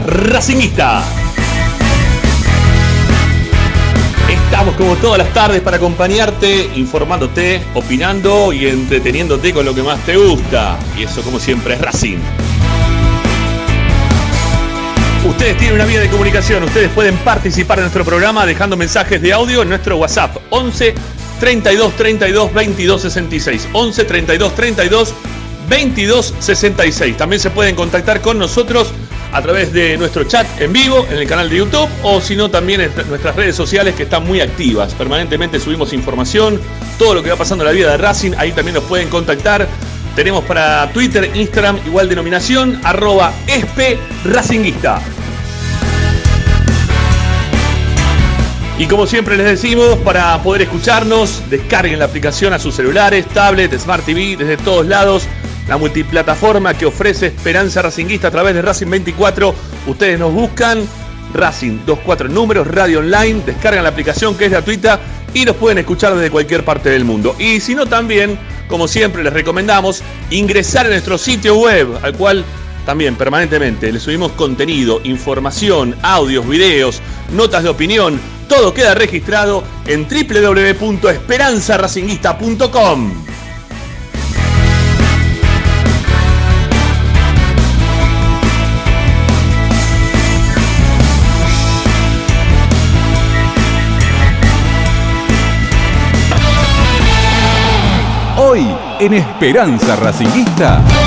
Racingista. Estamos como todas las tardes para acompañarte, informándote, opinando y entreteniéndote con lo que más te gusta. Y eso como siempre es Racing. Ustedes tienen una vía de comunicación, ustedes pueden participar en nuestro programa dejando mensajes de audio en nuestro WhatsApp 11 32 32 22 66 11 32 32 22 66. También se pueden contactar con nosotros a través de nuestro chat en vivo en el canal de YouTube o si no también en nuestras redes sociales que están muy activas. Permanentemente subimos información, todo lo que va pasando en la vida de Racing, ahí también nos pueden contactar. Tenemos para Twitter, Instagram, igual denominación, arroba espe racinguista. Y como siempre les decimos, para poder escucharnos, descarguen la aplicación a sus celulares, tablet, Smart TV, desde todos lados la multiplataforma que ofrece Esperanza Racinguista a través de Racing 24. Ustedes nos buscan, Racing 24 números, radio online, descargan la aplicación que es gratuita y nos pueden escuchar desde cualquier parte del mundo. Y si no, también, como siempre, les recomendamos ingresar a nuestro sitio web, al cual también permanentemente le subimos contenido, información, audios, videos, notas de opinión. Todo queda registrado en www.esperanzaracinguista.com. en Esperanza Racinguista.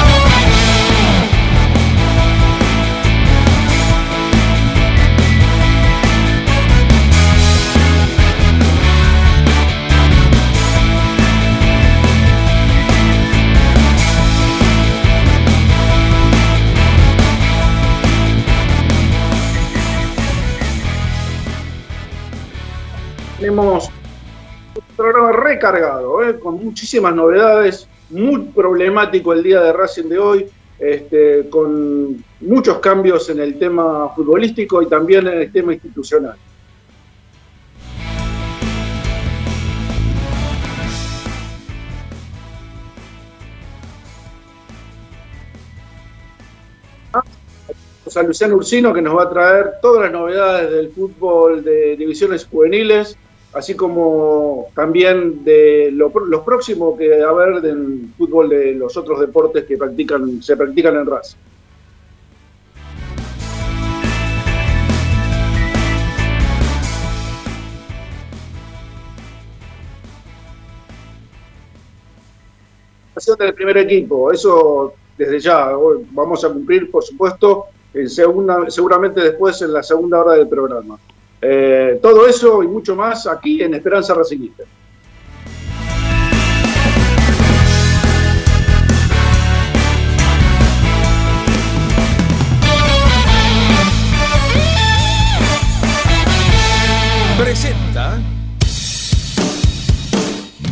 Programa recargado, ¿eh? con muchísimas novedades, muy problemático el día de Racing de hoy, este, con muchos cambios en el tema futbolístico y también en el tema institucional. a Luciano Ursino que nos va a traer todas las novedades del fútbol de divisiones juveniles, así como también de lo, los próximos que va a haber del fútbol de los otros deportes que practican, se practican en raza. del primer equipo, eso desde ya, vamos a cumplir, por supuesto, segunda, seguramente después en la segunda hora del programa. Eh, todo eso y mucho más aquí en Esperanza Racingista.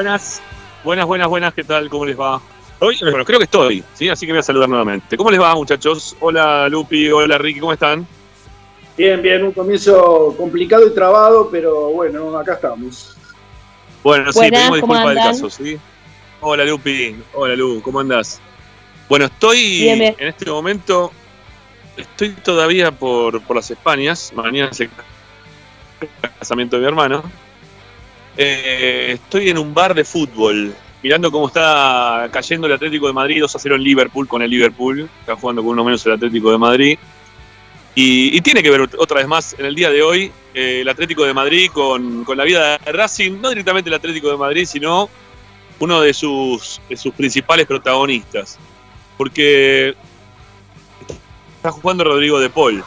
Buenas, buenas, buenas, buenas, ¿qué tal? ¿Cómo les va? Hoy, bueno, creo que estoy, ¿sí? Así que voy a saludar nuevamente. ¿Cómo les va, muchachos? Hola, Lupi, hola, Ricky, ¿cómo están? Bien, bien, un comienzo complicado y trabado, pero bueno, acá estamos. Bueno, sí, pedimos disculpas del caso, ¿sí? Hola, Lupi, hola, Lu, ¿cómo andás? Bueno, estoy en este momento, estoy todavía por, por las Españas, mañana es el casamiento de mi hermano, eh, estoy en un bar de fútbol, mirando cómo está cayendo el Atlético de Madrid 2 a 0 en Liverpool con el Liverpool. Está jugando con uno menos el Atlético de Madrid. Y, tiene que ver otra vez más en el día de hoy eh, el Atlético de Madrid con, la vida de Racing, no directamente el Atlético de Madrid, sino uno de sus, sus principales protagonistas. Porque está jugando Rodrigo de Paul.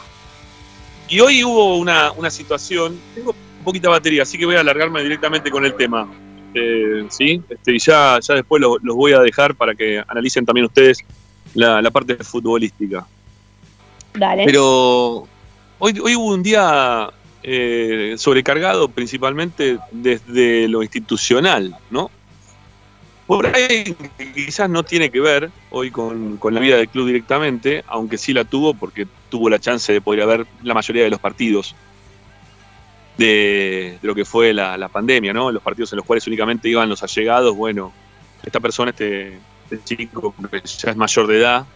Y hoy hubo una, una situación, tengo poquita batería, así que voy a alargarme directamente con el tema. Eh, sí, este, y ya, ya después los voy a dejar para que analicen también ustedes la, parte futbolística. Dale. Pero hoy, hoy hubo un día eh, sobrecargado principalmente desde lo institucional, ¿no? Por ahí quizás no tiene que ver hoy con, con, la vida del club directamente, aunque sí la tuvo porque tuvo la chance de poder ver la mayoría de los partidos de, lo que fue la, pandemia, ¿no? Los partidos en los cuales únicamente iban los allegados, bueno, esta persona, este, este chico que ya es mayor de edad,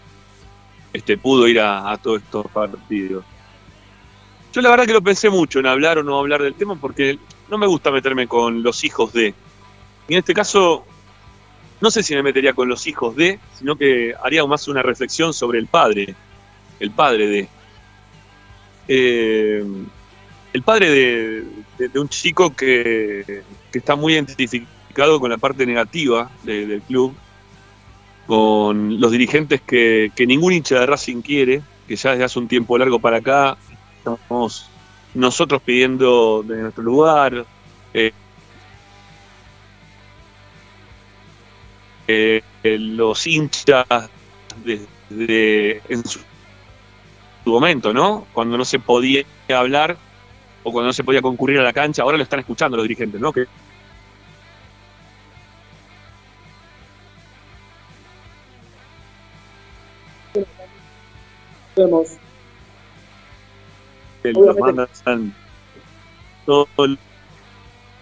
este, pudo ir a, todos estos partidos. Yo la verdad que lo pensé mucho en hablar o no hablar del tema porque no me gusta meterme con los hijos de. Y en este caso, no sé si me metería con los hijos de, sino que haría más una reflexión sobre el padre, el padre de. Eh, el padre de, un chico que, está muy identificado con la parte negativa del club con los dirigentes que, ningún hincha de Racing quiere, que ya desde hace un tiempo largo para acá estamos nosotros pidiendo de nuestro lugar. Eh, eh, los hinchas desde en su momento, ¿no? Cuando no se podía hablar o cuando no se podía concurrir a la cancha, ahora lo están escuchando los dirigentes, ¿no? Que Vemos. los mandan todos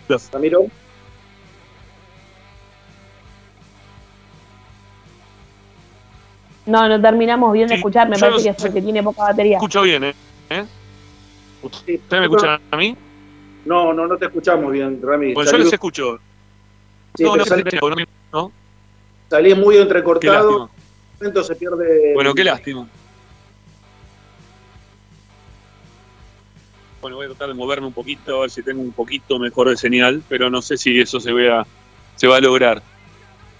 los Ramiro. No, no terminamos bien de Sí, escuchar, me parece que es porque tiene poca batería. escucho bien, ¿eh? ¿Eh? Sí. ¿Ustedes me escuchan a mí? No, no, no te escuchamos bien, Rami. Pues yo Salí- les escucho. sí, no, no, salí, no, no, salí muy entrecortado. lástima. En un momento se pierde. Bueno, qué lástima. Bueno, voy a tratar de moverme un poquito, a ver si tengo un poquito mejor de señal, pero no sé si eso se vea, se va a lograr.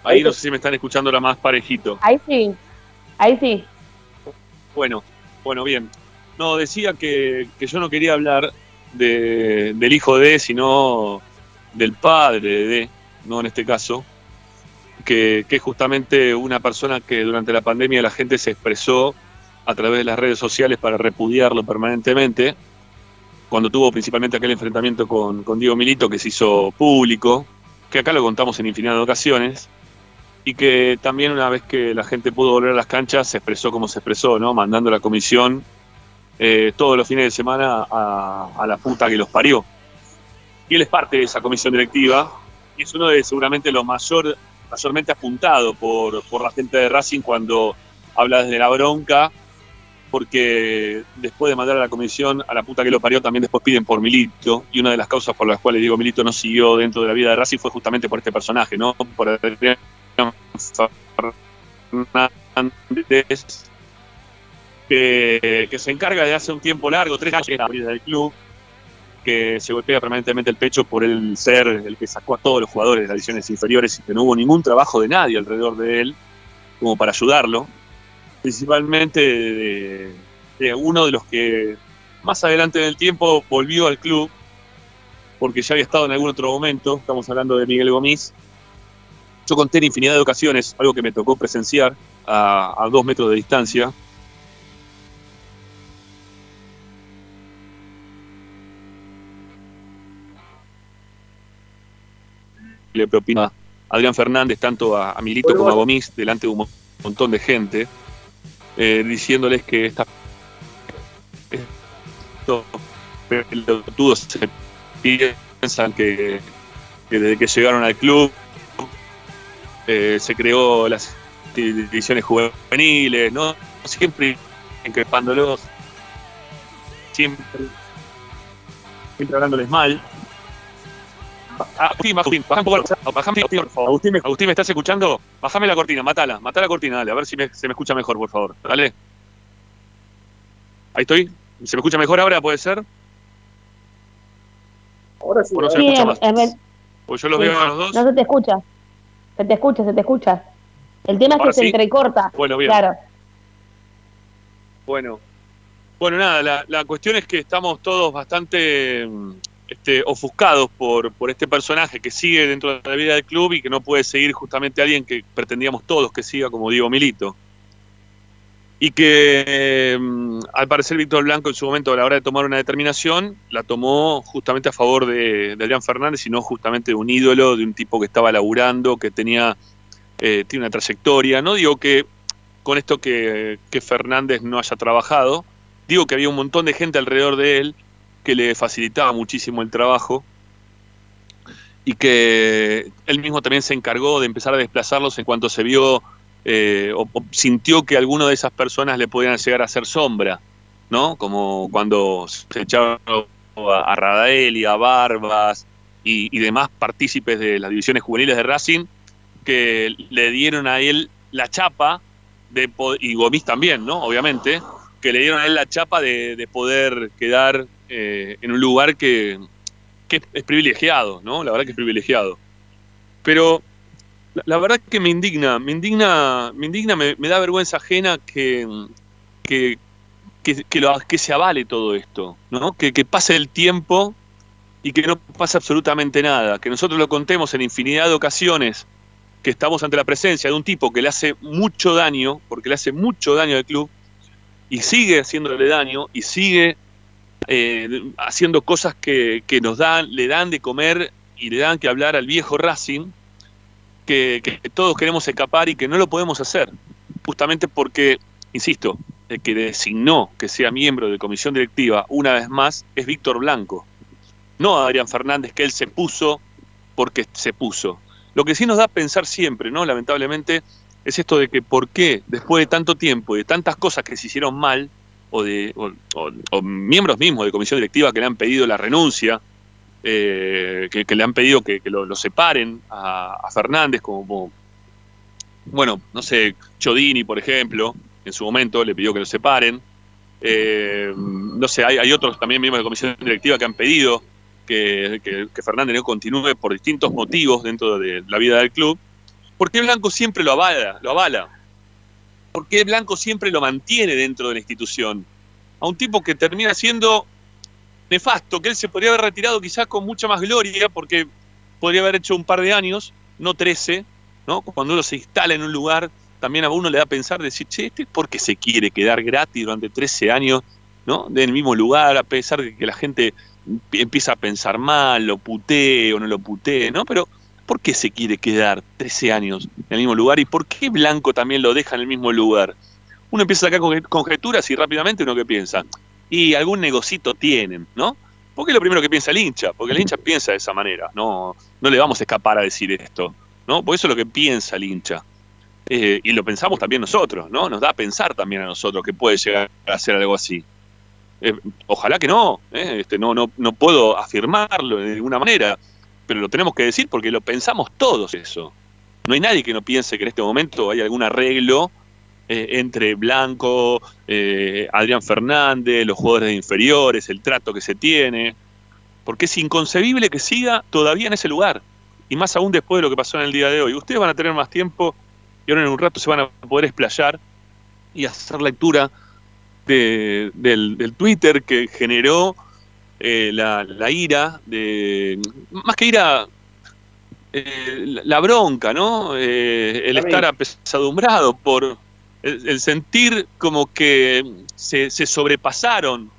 Ahí Ahí no sé si me están escuchando ahora más parejito. Ahí sí, ahí sí. Bueno, bueno, bien. No, decía que, que yo no quería hablar de, del hijo de, sino del padre de, no en este caso, que, que es justamente una persona que durante la pandemia la gente se expresó a través de las redes sociales para repudiarlo permanentemente, cuando tuvo principalmente aquel enfrentamiento con, con Diego Milito que se hizo público, que acá lo contamos en infinidad de ocasiones, y que también una vez que la gente pudo volver a las canchas se expresó como se expresó, ¿no? Mandando a la comisión eh, todos los fines de semana a, la puta que los parió. Y él es parte de esa comisión directiva y es uno de seguramente los mayor, mayormente apuntado por, por la gente de Racing cuando habla desde la bronca, porque después de mandar a la comisión a la puta que lo parió, también después piden por Milito, y una de las causas por las cuales Diego Milito no siguió dentro de la vida de Racing fue justamente por este personaje, ¿no? Por Adrián Fernández, que, se encarga de hace un tiempo largo, tres años, la del club, que se golpea permanentemente el pecho por el ser el que sacó a todos los jugadores de las divisiones inferiores y que no hubo ningún trabajo de nadie alrededor de él como para ayudarlo, principalmente de, uno de los que más adelante en el tiempo volvió al club, porque ya había estado en algún otro momento, estamos hablando de Miguel Gomis. Yo conté en infinidad de ocasiones, algo que me tocó presenciar a dos metros de distancia, le propina a Adrián Fernández, tanto a, a Milito Bueno, como a. Gomis, delante de un mo- montón de gente, eh, diciéndoles que esta, estos pelotudos se piensan que, que desde que llegaron al club eh, se creó las divisiones juveniles, ¿no? Siempre increpándolos, siempre, siempre hablándoles mal. Agustín, Agustín, bajame un poco, bajame, Agustín, me, Agustín, ¿me estás escuchando? Bajame la cortina, matala, matá la cortina, dale, a ver si me- se me escucha mejor, por favor. Dale. Ahí estoy. ¿Se me escucha mejor ahora, puede ser? Ahora sí. No se me escucha más. ver- Pues yo los Sí. veo a los dos. no se te escucha. Se te escucha, se te escucha. El tema es Ahora que se sí. entrecorta. Bueno, bien. Claro. Bueno, bueno nada, la, la cuestión es que estamos todos bastante mm, este, ofuscados por, por este personaje que sigue dentro de la vida del club y que no puede seguir justamente alguien que pretendíamos todos que siga como Diego Milito. Y que mm, al parecer Víctor Blanco en su momento a la hora de tomar una determinación la tomó justamente a favor de, de Adrián Fernández y no justamente de un ídolo, de un tipo que estaba laburando, que tenía, eh, tiene una trayectoria. No digo que con esto que, que Fernández no haya trabajado. Digo que había un montón de gente alrededor de él que le facilitaba muchísimo el trabajo y que él mismo también se encargó de empezar a desplazarlos en cuanto se vio eh, o, sintió que alguno de esas personas le podían llegar a hacer sombra, ¿no? Como cuando se echaron a, a Radaeli, a Barbas y, y demás partícipes de las divisiones juveniles de Racing que le dieron a él la chapa de y Gomis también, ¿no? Obviamente, que le dieron a él la chapa de poder quedar eh, en un lugar que, que es privilegiado, ¿no? La verdad que es privilegiado. Pero La, verdad que me indigna, me indigna, me indigna, me, da vergüenza ajena que, que, que, lo, que se avale todo esto, ¿no? Que, que pase el tiempo y que no pase absolutamente nada, que nosotros lo contemos en infinidad de ocasiones, que estamos ante la presencia de un tipo que le hace mucho daño, porque le hace mucho daño al club, y sigue haciéndole daño, y sigue eh, haciendo cosas que, nos dan, le dan de comer y le dan que hablar al viejo Racing, que, todos queremos escapar y que no lo podemos hacer, justamente porque, insisto, el que designó que sea miembro de comisión directiva una vez más es Víctor Blanco, no Adrián Fernández, que él se puso porque se puso. Lo que sí nos da a pensar siempre, ¿no? Lamentablemente, es esto de que por qué, después de tanto tiempo y de tantas cosas que se hicieron mal, o de o, miembros mismos de comisión directiva que le han pedido la renuncia, eh, que, le han pedido que, lo, separen a, Fernández, como, bueno, no sé, Chodini, por ejemplo, en su momento le pidió que lo separen. Eh, no sé, hay, otros también miembros de comisión directiva que han pedido que, Fernández no continúe por distintos motivos dentro de la vida del club. ¿Por qué Blanco siempre lo avala? Lo avala? ¿Por qué Blanco siempre lo mantiene dentro de la institución? A un tipo que termina siendo nefasto, que él se podría haber retirado quizás con mucha más gloria, porque podría haber hecho un par de años, no 13, ¿no? Cuando uno se instala en un lugar, también a uno le da a pensar, decir, che, este ¿por qué se quiere quedar gratis durante 13 años, ¿no? En el mismo lugar, a pesar de que la gente empieza a pensar mal, lo putee o no lo putee, ¿no? Pero, ¿por qué se quiere quedar 13 años en el mismo lugar? ¿Y por qué Blanco también lo deja en el mismo lugar? Uno empieza a sacar conjeturas y rápidamente uno que piensa, y algún negocito tienen, ¿no? Porque es lo primero que piensa el hincha, porque el hincha piensa de esa manera, no, no le vamos a escapar a decir esto, ¿no? Porque eso es lo que piensa el hincha. Eh, y lo pensamos también nosotros, ¿no? Nos da a pensar también a nosotros que puede llegar a ser algo así. Eh, ojalá que no, ¿eh? este, no, no, no puedo afirmarlo de ninguna manera, pero lo tenemos que decir porque lo pensamos todos eso. No hay nadie que no piense que en este momento hay algún arreglo eh, entre Blanco, eh, Adrián Fernández, los jugadores de inferiores, el trato que se tiene, porque es inconcebible que siga todavía en ese lugar, y más aún después de lo que pasó en el día de hoy. Ustedes van a tener más tiempo y ahora en un rato se van a poder explayar y hacer lectura del, Twitter que generó eh, la, ira, de más que ira, la, bronca, ¿no? el estar apesadumbrado por, el, sentir como que se, sobrepasaron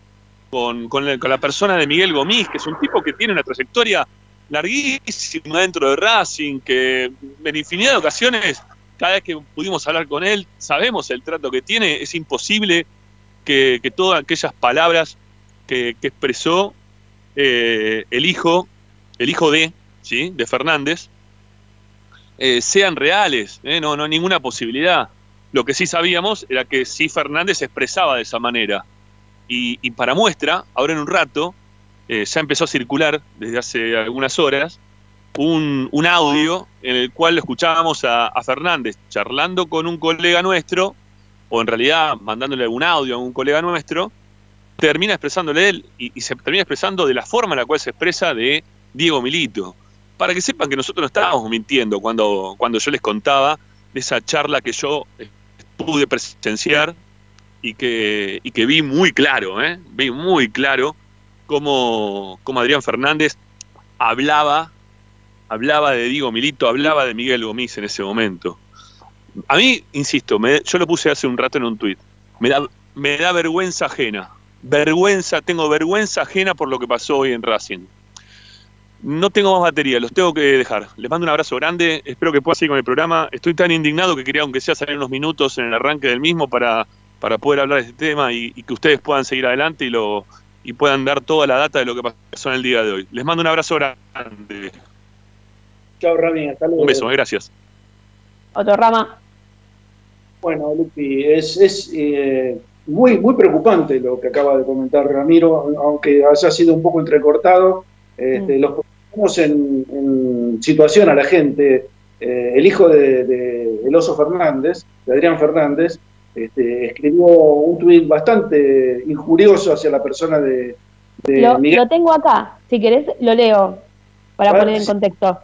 con, la, persona de Miguel Gomis, que es un tipo que tiene una trayectoria larguísima dentro de Racing, que en infinidad de ocasiones, cada vez que pudimos hablar con él, sabemos el trato que tiene, es imposible que, todas aquellas palabras que, expresó eh, el hijo, el hijo de, ¿sí? de Fernández, eh, sean reales, ¿eh? no, no hay ninguna posibilidad. Lo que sí sabíamos era que sí Fernández expresaba de esa manera. Y, para muestra, ahora en un rato, ya empezó a circular desde hace algunas horas un, audio en el cual escuchábamos a, Fernández charlando con un colega nuestro, o en realidad mandándole algún audio a un colega nuestro, termina expresándole él y, se termina expresando de la forma en la cual se expresa de Diego Milito. Para que sepan que nosotros no estábamos mintiendo cuando, cuando yo les contaba de esa charla que yo pude presenciar y que, y que vi muy claro, ¿eh? vi muy claro cómo, cómo Adrián Fernández hablaba, hablaba de Diego Milito, hablaba de Miguel Gomis en ese momento. A mí, insisto, yo lo puse hace un rato en un tuit, me da, me da vergüenza ajena, vergüenza, tengo vergüenza ajena por lo que pasó hoy en Racing. No tengo más batería, los tengo que dejar. Les mando un abrazo grande, espero que pueda seguir con el programa. Estoy tan indignado que quería, aunque sea, salir unos minutos en el arranque del mismo para, para poder hablar de este tema y, que ustedes puedan seguir adelante y, lo, y puedan dar toda la data de lo que pasó en el día de hoy. Les mando un abrazo grande. Chao, Rami, hasta luego. Un beso, gracias. Otro rama. Bueno, Lupi, es, es eh, muy, muy preocupante lo que acaba de comentar Ramiro, aunque haya sido un poco entrecortado este, mm. Los ponemos en, situación a la gente. Eh, el hijo de, El Oso Fernández, de Adrián Fernández, este, escribió un tuit bastante injurioso hacia la persona de, lo, Lo tengo acá, si querés lo leo para poner en contexto.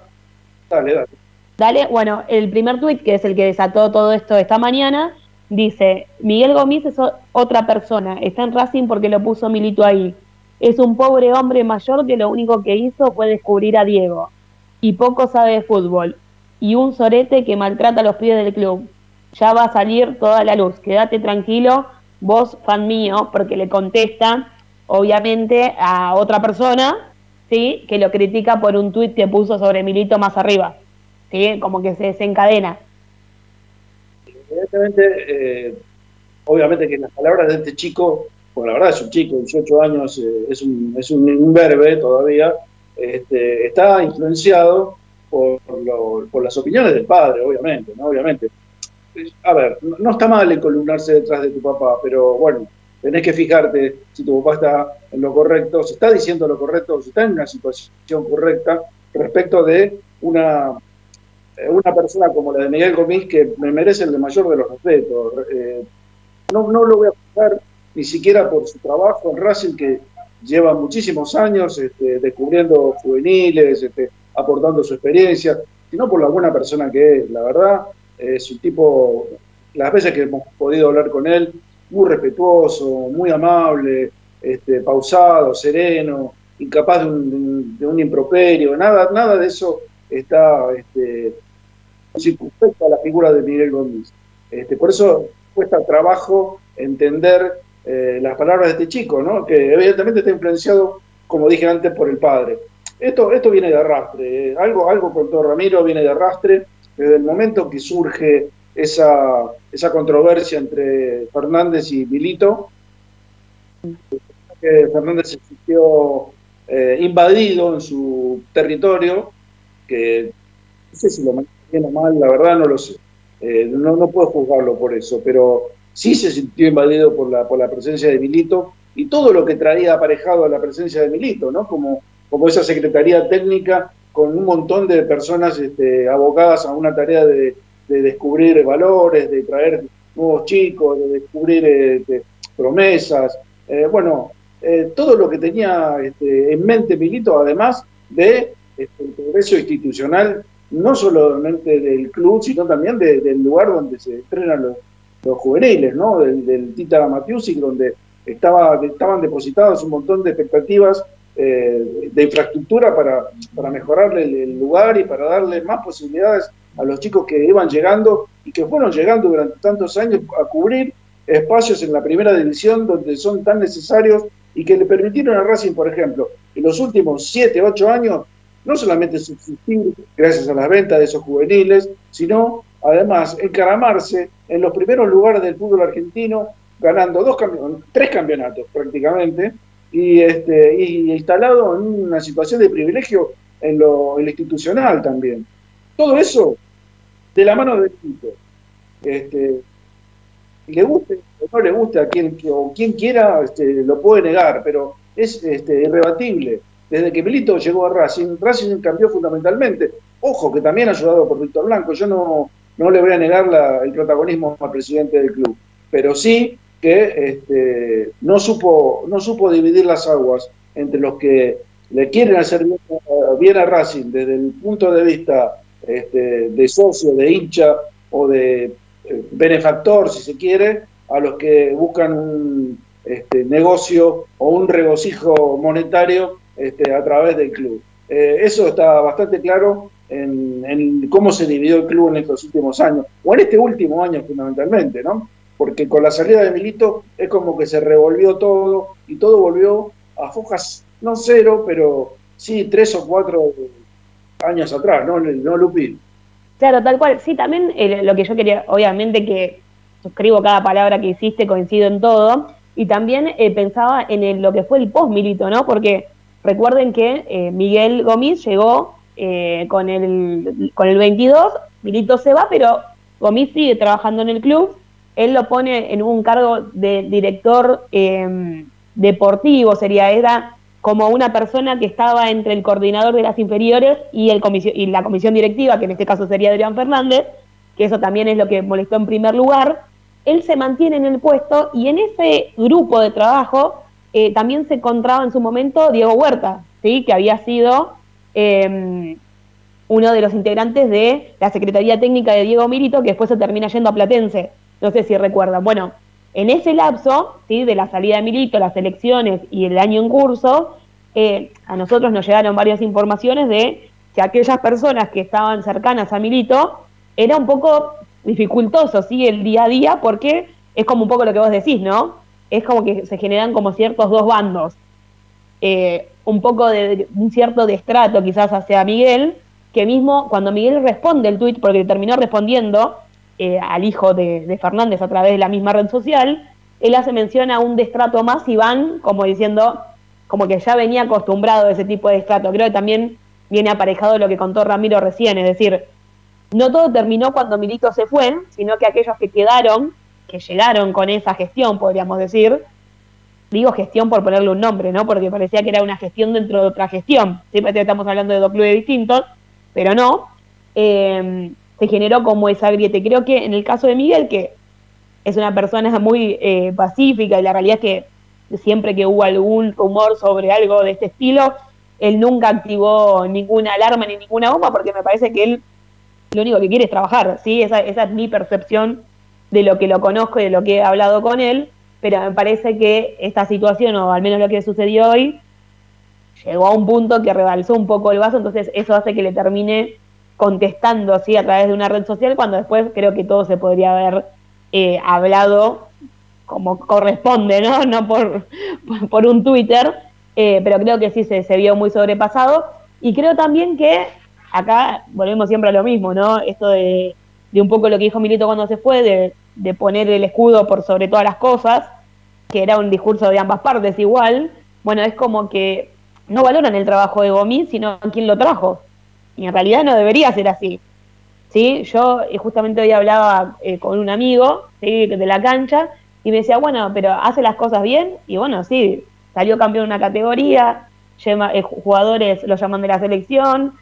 Dale, dale. Dale, bueno, el primer tuit, que es el que desató todo esto esta mañana, dice, Miguel Gómez es otra persona, está en Racing porque lo puso Milito ahí. Es un pobre hombre mayor que lo único que hizo fue descubrir a Diego. Y poco sabe de fútbol. Y un sorete que maltrata a los pies del club. Ya va a salir toda la luz. Quédate tranquilo, vos, fan mío, porque le contesta, obviamente, a otra persona, ¿sí? Que lo critica por un tuit que puso sobre Milito más arriba. ¿sí? Como que se desencadena. Eh, obviamente que las palabras de este chico, porque la verdad es un chico, 18 años, eh, es un, es un imberbe todavía, este, está influenciado por, por, las opiniones del padre, obviamente, ¿no? Obviamente. A ver, no está mal encolumnarse detrás de tu papá, pero bueno, tenés que fijarte si tu papá está en lo correcto, si está diciendo lo correcto, si está en una situación correcta respecto de una eh, una persona como la de Miguel Gomis que me merece el mayor de los respetos. Eh, no, no lo voy a juzgar ni siquiera por su trabajo en Racing, que lleva muchísimos años este, descubriendo juveniles, este, aportando su experiencia, sino por la buena persona que es. La verdad, es un tipo, las veces que hemos podido hablar con él, muy respetuoso, muy amable, este, pausado, sereno, incapaz de un, de un improperio, nada, nada de eso está este, a la figura de Miguel Gómez. Este, por eso cuesta trabajo entender eh, las palabras de este chico, ¿no? que evidentemente está influenciado, como dije antes, por el padre. Esto, esto viene de arrastre, eh, algo, algo con todo Ramiro viene de arrastre desde el momento que surge esa, esa controversia entre Fernández y Milito. Que Fernández se sintió eh, invadido en su territorio, que no sé si lo bien o mal, la verdad no lo sé. Eh, no, no puedo juzgarlo por eso, pero sí se sintió invadido por la, por la presencia de Milito y todo lo que traía aparejado a la presencia de Milito, ¿no? Como, como esa secretaría técnica con un montón de personas este, abocadas a una tarea de, descubrir valores, de traer nuevos chicos, de descubrir este, promesas. Eh, bueno, eh, todo lo que tenía este, en mente Milito, además de el progreso institucional no solamente del club, sino también del lugar donde se entrenan los, juveniles, ¿no? Del, Tita Matiusic, donde estaba, estaban depositadas un montón de expectativas eh, de infraestructura para, para mejorarle el, lugar y para darle más posibilidades a los chicos que iban llegando y que fueron llegando durante tantos años a cubrir espacios en la primera división donde son tan necesarios y que le permitieron a Racing, por ejemplo, en los últimos 7, 8 años no solamente subsistir gracias a las ventas de esos juveniles, sino además encaramarse en los primeros lugares del fútbol argentino, ganando dos tres campeonatos prácticamente, y, este, y instalado en una situación de privilegio en lo, institucional también. Todo eso de la mano del equipo. Este, le guste o no le guste a quien, o quien quiera, este, lo puede negar, pero es este, irrebatible desde que Milito llegó a Racing, Racing cambió fundamentalmente. Ojo, que también ayudado por Víctor Blanco. Yo no, no le voy a negar el protagonismo al presidente del club, pero sí que este, no, supo, no supo dividir las aguas entre los que le quieren hacer bien, a Racing desde el punto de vista este, de socio, de hincha o de eh, benefactor, si se quiere, a los que buscan un este, negocio o un regocijo monetario este, a través del club. Eh, eso está bastante claro en, cómo se dividió el club en estos últimos años, o en este último año fundamentalmente, ¿no? Porque con la salida de Milito es como que se revolvió todo y todo volvió a fojas, no cero, pero sí tres o cuatro años atrás, ¿no, no Lupi? Claro, tal cual. Sí, también eh, lo que yo quería, obviamente que suscribo cada palabra que hiciste, coincido en todo, y también eh, pensaba en lo que fue el post-milito, ¿no? Porque Recuerden que eh, Miguel Gomis llegó eh, con, el, con el 22, Milito se va, pero Gomis sigue trabajando en el club. Él lo pone en un cargo de director em, deportivo, sería, era como una persona que estaba entre el coordinador de las inferiores y, el y la comisión directiva, que en este caso sería Adrián Fernández, que eso también es lo que molestó en primer lugar. Él se mantiene en el puesto y en ese grupo de trabajo eh, también se encontraba en su momento Diego Huerta, ¿sí? que había sido em, uno de los integrantes de la Secretaría Técnica de Diego Milito, que después se termina yendo a Platense. No sé si recuerdan. Bueno, en ese lapso, ¿sí? de la salida de Milito, las elecciones y el año en curso, eh, a nosotros nos llegaron varias informaciones de que aquellas personas que estaban cercanas a Milito era un poco dificultoso, ¿sí? El día a día, porque es como un poco lo que vos decís, ¿no? Es como que se generan como ciertos dos bandos. Eh, un poco de un cierto destrato quizás hacia Miguel, que mismo cuando Miguel responde el tuit, porque terminó respondiendo eh, al hijo de, Fernández a través de la misma red social, él hace mención a un destrato más y van como diciendo, como que ya venía acostumbrado a ese tipo de destrato. Creo que también viene aparejado lo que contó Ramiro recién, es decir, no todo terminó cuando Milito se fue, sino que aquellos que quedaron, que llegaron con esa gestión, podríamos decir, digo gestión por ponerle un nombre, ¿no? Porque parecía que era una gestión dentro de otra gestión. Siempre estamos hablando de dos clubes distintos, pero no. Eh, se generó como esa grieta. Creo que en el caso de Miguel, que es una persona muy eh, pacífica y la realidad es que siempre que hubo algún rumor sobre algo de este estilo, él nunca activó ninguna alarma ni ninguna bomba porque me parece que él lo único que quiere es trabajar, ¿sí? Esa, esa es mi percepción de lo que lo conozco y de lo que he hablado con él pero me parece que esta situación, o al menos lo que sucedió hoy, llegó a un punto que rebalsó un poco el vaso, entonces eso hace que le termine contestando así a través de una red social, cuando después creo que todo se podría haber eh, hablado como corresponde, ¿no? No por, por un Twitter, eh, pero creo que sí se, se vio muy sobrepasado. Y creo también que acá volvemos siempre a lo mismo, ¿no? Esto de, de un poco lo que dijo Milito cuando se fue, de de poner el escudo por sobre todas las cosas, que era un discurso de ambas partes igual, bueno, es como que no valoran el trabajo de Gomis, sino quién lo trajo. Y en realidad no debería ser así. ¿sí? Yo eh, justamente hoy hablaba eh, con un amigo de la cancha y me decía, bueno, pero hace las cosas bien y bueno, sí, salió campeón de una categoría, eh, jugadores lo llaman de la selección,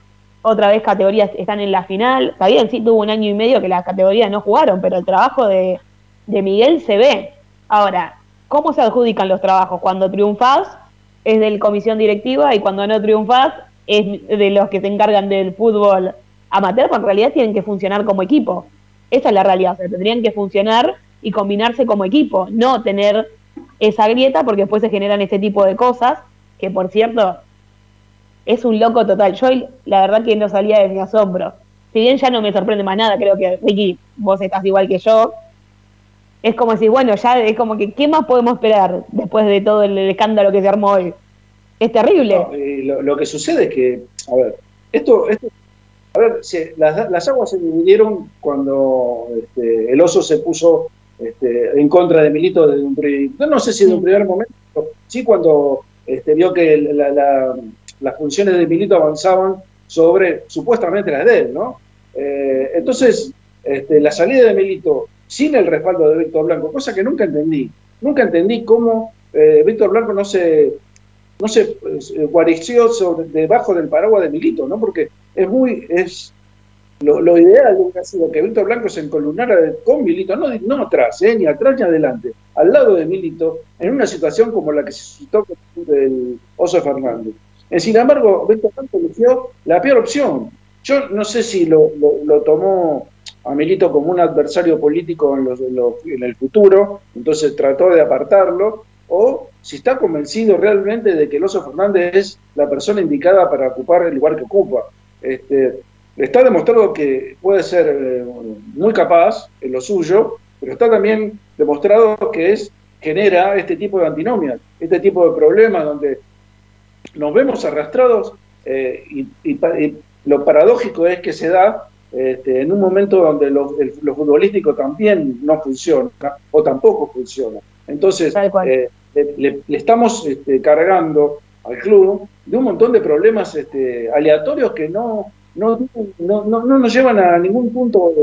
otra vez categorías están en la final. Está bien, sí tuvo un año y medio que las categorías no jugaron, pero el trabajo de, Miguel se ve. Ahora, ¿cómo se adjudican los trabajos? Cuando triunfás es del comisión directiva y cuando no triunfás es de los que se encargan del fútbol amateur, pero en realidad tienen que funcionar como equipo. Esa es la realidad, o sea, tendrían que funcionar y combinarse como equipo, no tener esa grieta porque después se generan este tipo de cosas, que por cierto, es un loco total. Yo la verdad que no salía de mi asombro. Si bien ya no me sorprende más nada, creo que Ricky, vos estás igual que yo. Es como decir, bueno, ya es como que, ¿qué más podemos esperar después de todo el, escándalo que se armó hoy? Es terrible. lo, que sucede es que, a ver, esto, esto a ver, las, aguas se dividieron cuando este, el oso se puso este, en contra de Milito desde un no sé si de un primer momento, sí cuando este, vio que la, las funciones de Milito avanzaban sobre supuestamente las de él, ¿no? Eh, entonces, este, la salida de Milito sin el respaldo de Víctor Blanco, cosa que nunca entendí, nunca entendí cómo eh, Víctor Blanco no se, no se eh, guarició sobre, debajo del paraguas de Milito, ¿no? Porque es muy, es lo, ideal hubiera sido que Víctor Blanco se encolumnara con Milito, no, atrás, ni atrás ni adelante, al lado de Milito, en una situación como la que se suscitó con el Oso Fernández. Eh, sin embargo, Víctor Blanco eligió la peor opción. Yo no sé si lo, tomó a Milito como un adversario político en, el futuro, entonces trató de apartarlo, o si está convencido realmente de que el Oso Fernández es la persona indicada para ocupar el lugar que ocupa. Este, está demostrado que puede ser eh, muy capaz en lo suyo, pero está también demostrado que es genera este tipo de antinomias, este tipo de problemas donde nos vemos arrastrados eh, y, lo paradójico es que se da este, en un momento donde lo, futbolístico también no funciona o tampoco funciona. Entonces, eh, le, estamos este, cargando al club de un montón de problemas este, aleatorios que no, no, no, no, nos llevan a ningún punto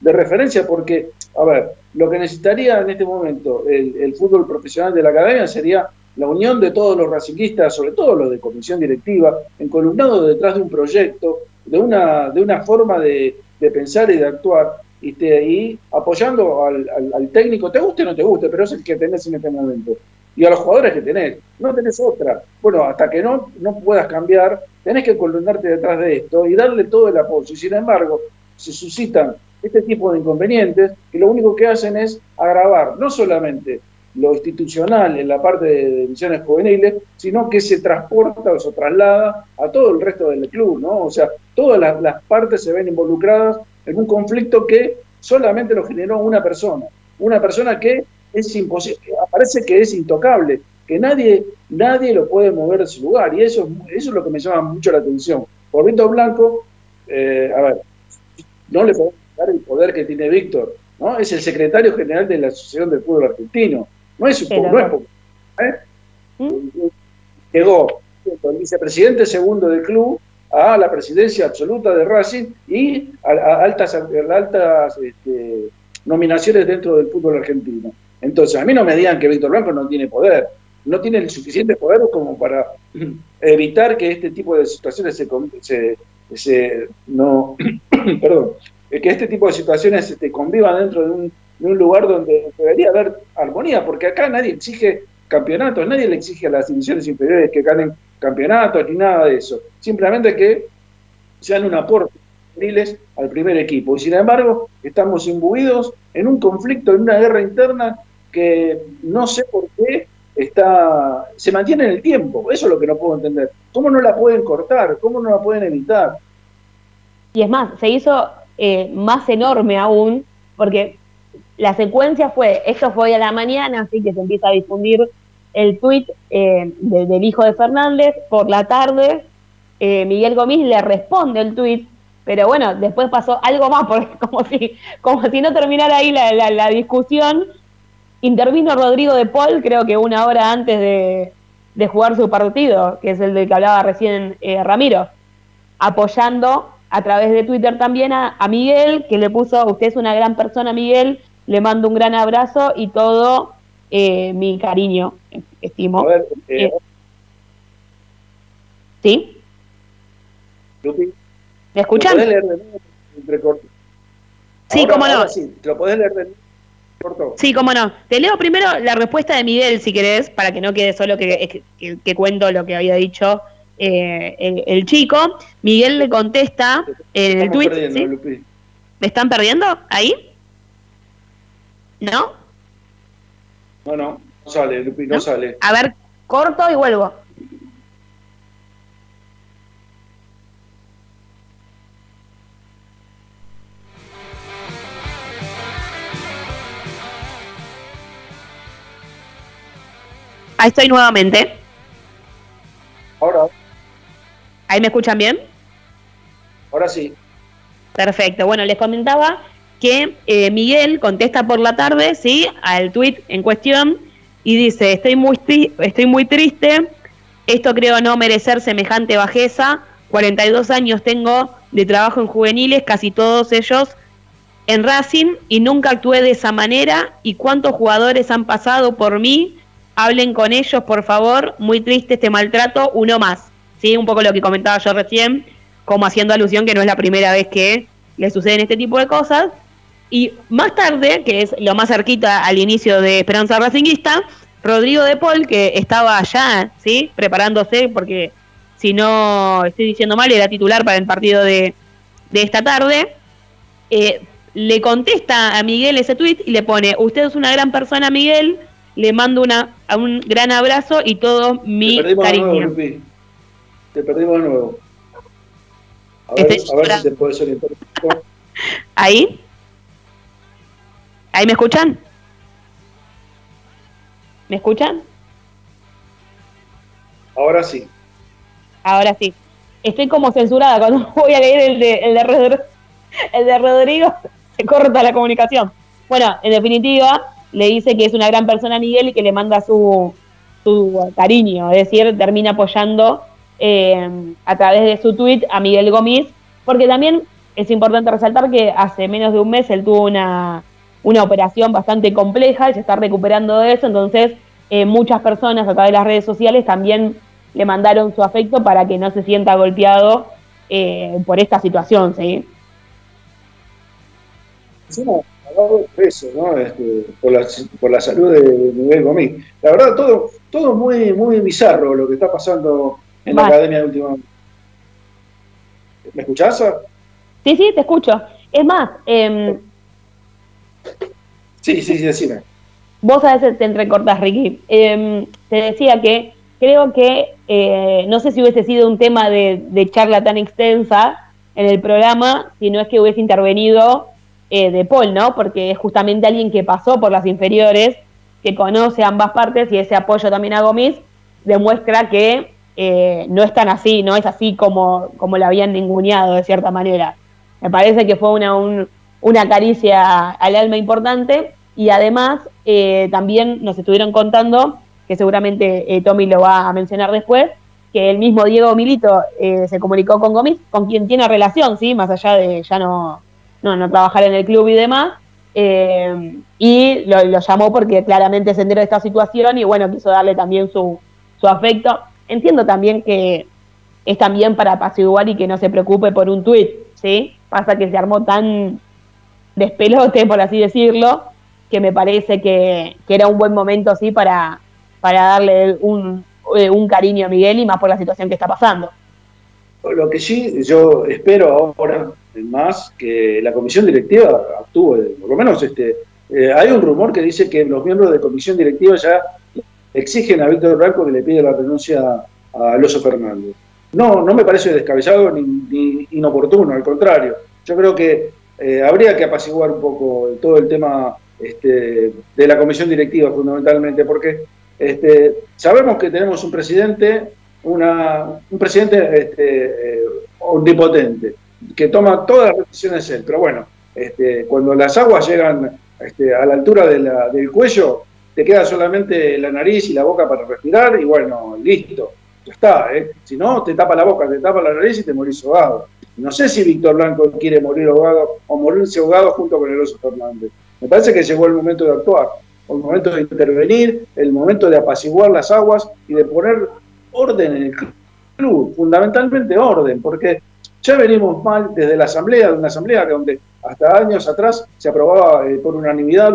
de, referencia porque, a ver, lo que necesitaría en este momento el, el fútbol profesional de la academia sería la unión de todos los racinguistas, sobre todo los de comisión directiva, encolumnados detrás de un proyecto, de una, de una forma de, pensar y de actuar, y, apoyando al, técnico, te guste o no te guste, pero es el que tenés en este momento. y a los jugadores que tenés. No tenés otra. Bueno, hasta que no, no puedas cambiar, tenés que columnarte detrás de esto y darle todo el apoyo. Y sin embargo, se suscitan este tipo de inconvenientes que lo único que hacen es agravar no solamente lo institucional en la parte de divisiones juveniles, sino que se transporta o se traslada a todo el resto del club, ¿no? O sea, todas las, partes se ven involucradas en un conflicto que solamente lo generó una persona, una persona que es imposible, parece que es intocable, que nadie, nadie lo puede mover de su lugar, y eso, eso es lo que me llama mucho la atención. Por Víctor Blanco, eh, a ver, no le podemos dar el poder que tiene Víctor, ¿no? Es el secretario general de la Asociación del Fútbol Argentino no es, no es ¿eh? ¿Mm? Llegó el vicepresidente segundo del club a la presidencia absoluta de Racing y a, altas, altas este, nominaciones dentro del fútbol argentino. Entonces, a mí no me digan que Víctor Blanco no tiene poder, no tiene el suficiente poder como para evitar que este tipo de situaciones se, se, no, perdón, que este tipo de situaciones este, convivan dentro de un en un lugar donde debería haber armonía, porque acá nadie exige campeonatos, nadie le exige a las divisiones inferiores que ganen campeonatos ni nada de eso. Simplemente que sean un aporte al primer equipo. Y sin embargo, estamos imbuidos en un conflicto, en una guerra interna que no sé por qué está se mantiene en el tiempo. Eso es lo que no puedo entender. ¿Cómo no la pueden cortar? ¿Cómo no la pueden evitar? Y es más, se hizo eh, más enorme aún, porque la secuencia fue, esto fue hoy a la mañana, así que se empieza a difundir el tuit eh, del hijo de Fernández, por la tarde. Eh, Miguel Gómez le responde el tuit, pero bueno, después pasó algo más, porque como si, como si no terminara ahí la, discusión, intervino Rodrigo de Paul, creo que una hora antes de, jugar su partido, que es el del que hablaba recién eh, Ramiro, apoyando a través de Twitter también a, a, Miguel, que le puso, usted es una gran persona, Miguel, le mando un gran abrazo y todo eh, mi cariño, estimo. A ver, eh, eh, ¿Sí? ¿Me escuchan? ¿Lo leer de Sí, cómo no. Sí, ¿Lo podés leer de Sí, cómo no. Te leo primero la respuesta de Miguel, si querés, para que no quede solo que, que, cuento lo que había dicho el, chico. Miguel le contesta en el tweet. ¿sí? ¿Me están perdiendo ahí? ¿No? No, no, no sale, Lupi, no, sale. A ver, corto y vuelvo. Ahí estoy nuevamente. Ahora. ¿Ahí me escuchan bien? Ahora sí. Perfecto. Bueno, les comentaba que eh, Miguel contesta por la tarde, ¿sí? Al tweet en cuestión y dice, estoy muy, estoy muy triste, esto creo no merecer semejante bajeza, 42 años tengo de trabajo en juveniles, casi todos ellos en Racing y nunca actué de esa manera. Y cuántos jugadores han pasado por mí, hablen con ellos por favor, muy triste este maltrato, uno más, ¿sí? Un poco lo que comentaba yo recién, como haciendo alusión que no es la primera vez que le suceden este tipo de cosas y más tarde, que es lo más cerquita al inicio de Esperanza Racingista, Rodrigo de Paul, que estaba allá, ¿sí? Preparándose, porque si no estoy diciendo mal, era titular para el partido de, esta tarde. Eh, le contesta a Miguel ese tweet y le pone: Usted es una gran persona, Miguel. Le mando una, un gran abrazo y todo mi cariño. Te perdimos de nuevo. A ver, a ver si te puedes orientar. Ahí. ¿Ahí me escuchan? ¿Me escuchan? Ahora sí. Ahora sí. Estoy como censurada cuando voy a leer el de, el de, Rodrigo, el de Rodrigo, se corta la comunicación. Bueno, en definitiva, le dice que es una gran persona a Miguel y que le manda su, su cariño, es decir, termina apoyando eh, a través de su tweet a Miguel Gómez, porque también es importante resaltar que hace menos de un mes él tuvo una, una operación bastante compleja y se está recuperando de eso, entonces eh, muchas personas a través de las redes sociales también le mandaron su afecto para que no se sienta golpeado eh, por esta situación, ¿sí? Este, por, la, por la salud de, Miguel Gómez. La verdad, todo, todo muy, muy bizarro lo que está pasando en la academia últimamente. ¿Me escuchás? Sí, sí, te escucho. Es más, eh, sí, sí, sí, decime. Vos a veces te entrecortas, Ricky. Em, te decía que creo que eh, no sé si hubiese sido un tema de, charla tan extensa en el programa, si no es que hubiese intervenido eh, de Paul, ¿no? Porque es justamente alguien que pasó por las inferiores, que conoce ambas partes y ese apoyo también a Gomis demuestra que eh, no es tan así, no es así como, como la habían ninguneado de cierta manera. Me parece que fue una, una caricia al alma importante y además eh, también nos estuvieron contando, que seguramente eh, Tommy lo va a mencionar después, que el mismo Diego Milito eh, se comunicó con Gomis, con quien tiene relación, ¿sí? más allá de ya no, no, trabajar en el club y demás, y lo, llamó porque claramente se enteró de esta situación y bueno, quiso darle también su, su afecto. Entiendo también que es también para apaciguar y que no se preocupe por un tuit, ¿sí? Pasa que se armó tan despelote, por así decirlo, que me parece que, era un buen momento así para, para darle un, eh, un cariño a Miguel y más por la situación que está pasando. Lo que sí, yo espero ahora más que la comisión directiva actúe, por lo menos este, eh, hay un rumor que dice que los miembros de comisión directiva ya exigen a Víctor Blanco que le pida la renuncia a Alonso Fernández. No, no me parece descabellado ni, inoportuno, al contrario. Yo creo que eh, habría que apaciguar un poco todo el tema este, de la comisión directiva fundamentalmente, porque este, sabemos que tenemos un presidente, una, un presidente este, eh, omnipotente, que toma todas las decisiones él, pero bueno, este, cuando las aguas llegan este, a la altura del cuello, te queda solamente la nariz y la boca para respirar y bueno, listo, ya está, ¿eh? si no, te tapa la boca, te tapa la nariz y te morís ahogado. No sé si Víctor Blanco quiere morir ahogado o morirse ahogado junto con el oso Fernández. Me parece que llegó el momento de actuar, el momento de intervenir, el momento de apaciguar las aguas y de poner orden en el club, fundamentalmente orden, porque ya venimos mal desde la asamblea, de una asamblea donde hasta años atrás se aprobaba eh, por unanimidad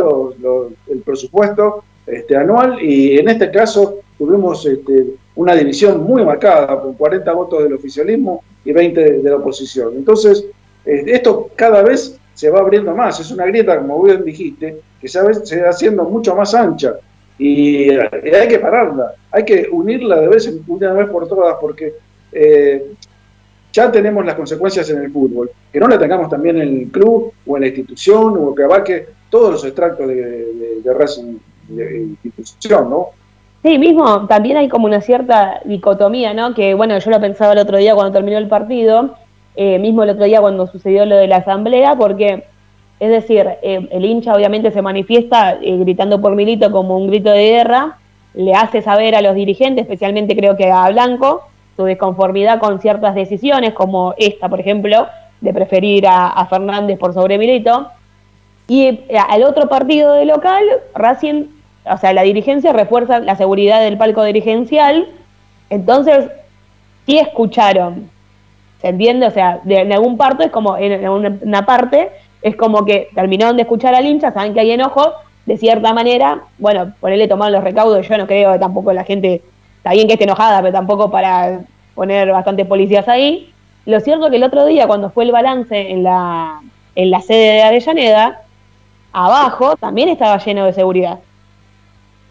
el presupuesto este, anual y en este caso tuvimos este, una división muy marcada, con 40 votos del oficialismo y 20 de, la oposición. Entonces, eh, esto cada vez se va abriendo más. Es una grieta, como bien dijiste, que se va haciendo mucho más ancha. Y, hay que pararla, hay que unirla de vez una vez por todas, porque eh, ya tenemos las consecuencias en el fútbol. Que no la tengamos también en el club o en la institución, o que abarque todos los extractos de, de, de de institución, ¿no? Sí, mismo, también hay como una cierta dicotomía, ¿no? Que bueno, yo lo pensaba el otro día cuando terminó el partido, eh, mismo el otro día cuando sucedió lo de la asamblea, porque, es decir, eh, el hincha obviamente se manifiesta eh, gritando por Milito como un grito de guerra, le hace saber a los dirigentes, especialmente creo que a Blanco, su desconformidad con ciertas decisiones, como esta, por ejemplo, de preferir a, Fernández por sobre Milito. Y al otro partido de local, Racing, o sea, la dirigencia refuerza la seguridad del palco dirigencial, entonces sí escucharon ¿Se entiende? O sea, de, en algún parte es como, en, una, parte, es como que terminaron de escuchar al hincha, saben que hay enojo, de cierta manera, bueno, ponerle tomaron los recaudos, yo no creo que tampoco la gente, está bien que esté enojada, pero tampoco para poner bastantes policías ahí. Lo cierto que el otro día, cuando fue el balance en la, en la sede de Avellaneda, abajo también estaba lleno de seguridad.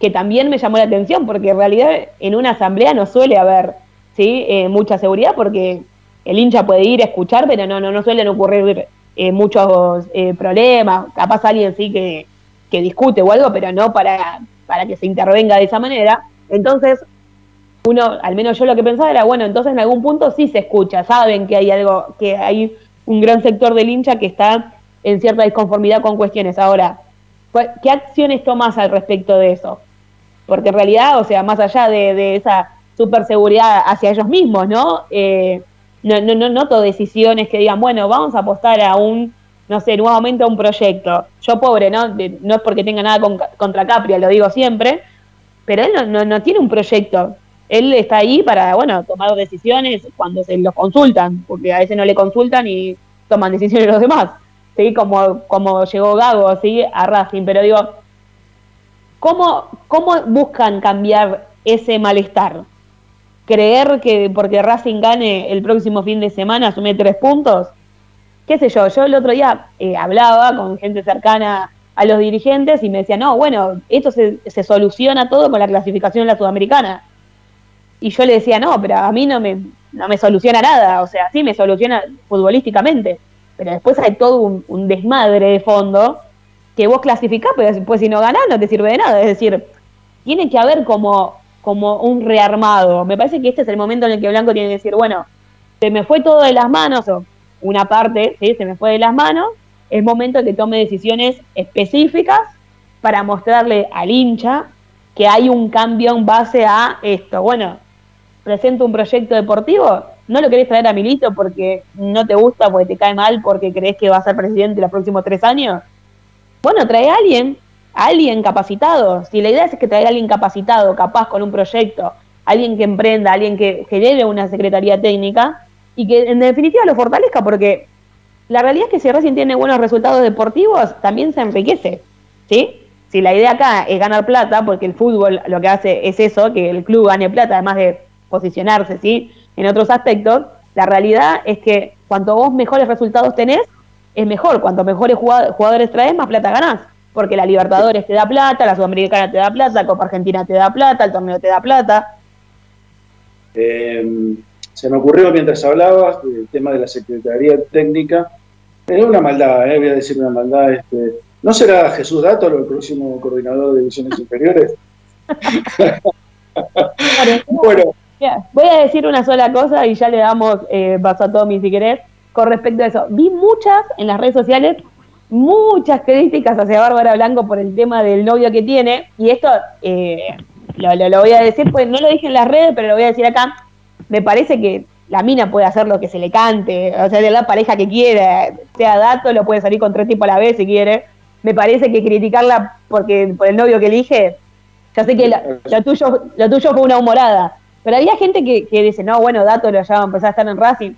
Que también me llamó la atención, porque en realidad en una asamblea no suele haber ¿sí? Eh, mucha seguridad, porque el hincha puede ir a escuchar, pero no, no, no suelen ocurrir eh, muchos eh, problemas, capaz alguien sí que, que, discute o algo, pero no para, para que se intervenga de esa manera. Entonces, uno, al menos yo lo que pensaba era, bueno, entonces en algún punto sí se escucha, saben que hay algo, que hay un gran sector del hincha que está en cierta disconformidad con cuestiones. Ahora, ¿qué acciones tomas al respecto de eso? Porque en realidad, o sea, más allá de, esa superseguridad hacia ellos mismos, ¿no? Eh, no, no, no noto decisiones que digan, bueno, vamos a apostar a un, no sé, nuevamente a un proyecto. Yo pobre, ¿no? no es porque tenga nada contra Capria, lo digo siempre, pero él no, no, tiene un proyecto. Él está ahí para, bueno, tomar decisiones cuando se los consultan, porque a veces no le consultan y toman decisiones los demás. ¿sí? Como, como llegó Gago, ¿sí? A Racing, pero digo, ¿cómo, ¿cómo buscan cambiar ese malestar? ¿Creer que porque Racing gane el próximo fin de semana asume tres puntos? ¿Qué sé yo? Yo el otro día eh, hablaba con gente cercana a los dirigentes y me decía, no, bueno, esto se, se soluciona todo con la clasificación en la Sudamericana. Y yo le decía, no, pero a mí no me, no me soluciona nada, o sea, sí me soluciona futbolísticamente, pero después hay todo un, desmadre de fondo que vos clasificás, pero después si no ganás no te sirve de nada, es decir, tiene que haber como, como un rearmado. Me parece que este es el momento en el que Blanco tiene que decir, bueno, se me fue todo de las manos, o una parte, ¿sí? se me fue de las manos, es momento que tome decisiones específicas para mostrarle al hincha que hay un cambio en base a esto. Bueno, presento un proyecto deportivo, no lo querés traer a Milito porque no te gusta, porque te cae mal, porque crees que va a ser presidente los próximos tres años. Bueno, trae a alguien, a alguien capacitado. Si la idea es que traiga a alguien capacitado, capaz con un proyecto, alguien que emprenda, alguien que genere una secretaría técnica y que en definitiva lo fortalezca, porque la realidad es que si recién tiene buenos resultados deportivos, también se enriquece. ¿Sí? Si la idea acá es ganar plata, porque el fútbol lo que hace es eso, que el club gane plata, además de posicionarse, ¿sí? En otros aspectos, la realidad es que cuanto vos mejores resultados tenés, es mejor. Cuanto mejores jugadores traes, más plata ganás. Porque la Libertadores te da plata, la Sudamericana te da plata, la Copa Argentina te da plata, el torneo te da plata. Em, se me ocurrió mientras hablabas del tema de la Secretaría Técnica. Es una maldad, eh, voy a decir una maldad. Este, ¿No será Jesús Dátolo el próximo coordinador de divisiones superiores? bueno, Voy a decir una sola cosa y ya le damos eh, paso a Tommy si querés. Con respecto a eso, vi muchas en las redes sociales, muchas críticas hacia Bárbara Blanco por el tema del novio que tiene. Y esto eh, lo, voy a decir, pues no lo dije en las redes, pero lo voy a decir acá. Me parece que la mina puede hacer lo que se le cante, o sea, de la pareja que quiera, sea dato, lo puede salir con tres tipos a la vez si quiere. Me parece que criticarla porque por el novio que elige, ya sé que lo, tuyo, lo tuyo fue una humorada, pero había gente que, dice, no, bueno, Dato lo ya va a empezar a estar en Racing.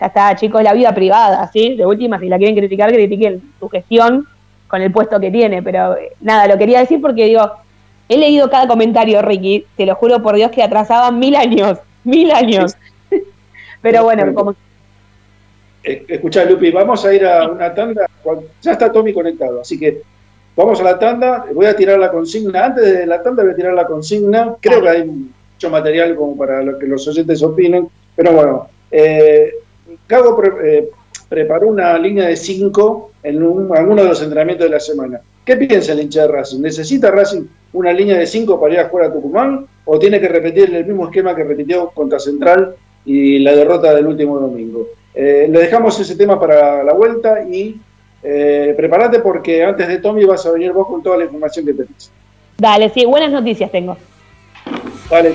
Ya está, chicos, la vida privada, ¿sí? De última, si la quieren criticar, critiquen su gestión con el puesto que tiene. Pero eh, nada, lo quería decir porque digo, he leído cada comentario, Ricky, te lo juro por Dios que atrasaban mil años, mil años. Pero bueno, como... Eh, escucha, Lupi, vamos a ir a una tanda. Ya está Tommy conectado, así que vamos a la tanda. Voy a tirar la consigna. Antes de la tanda voy a tirar la consigna. Creo que hay material como para que los oyentes opinen, pero bueno, eh, Cago eh, preparó una línea de 5 en alguno de los entrenamientos de la semana. ¿Qué piensa el hincha de Racing? ¿Necesita Racing una línea de 5 para ir a jugar a Tucumán o tiene que repetir el mismo esquema que repitió contra Central y la derrota del último domingo? Eh, le dejamos ese tema para la vuelta y eh, prepárate porque antes de Tommy vas a venir vos con toda la información que tenés. Dale, sí, buenas noticias tengo. Vale.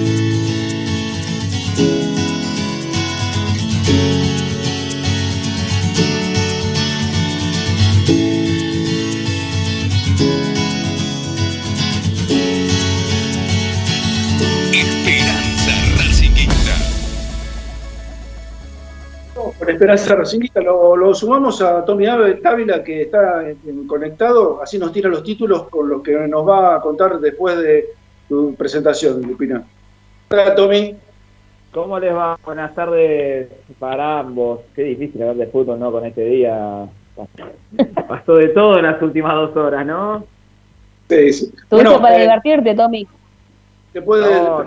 Con Esperanza Racingista lo, lo sumamos a Tommy Ávila que está conectado, así nos tira los títulos con los que nos va a contar después de tu presentación, Lupina. Hola Tommy, ¿Cómo les va? Buenas tardes para ambos. Qué difícil hablar de fútbol, ¿no? Con este día. Pasó de todo en las últimas dos horas, ¿no? Sí, sí. Tuviste Bueno, para eh, divertirte, Tommy. te puede No,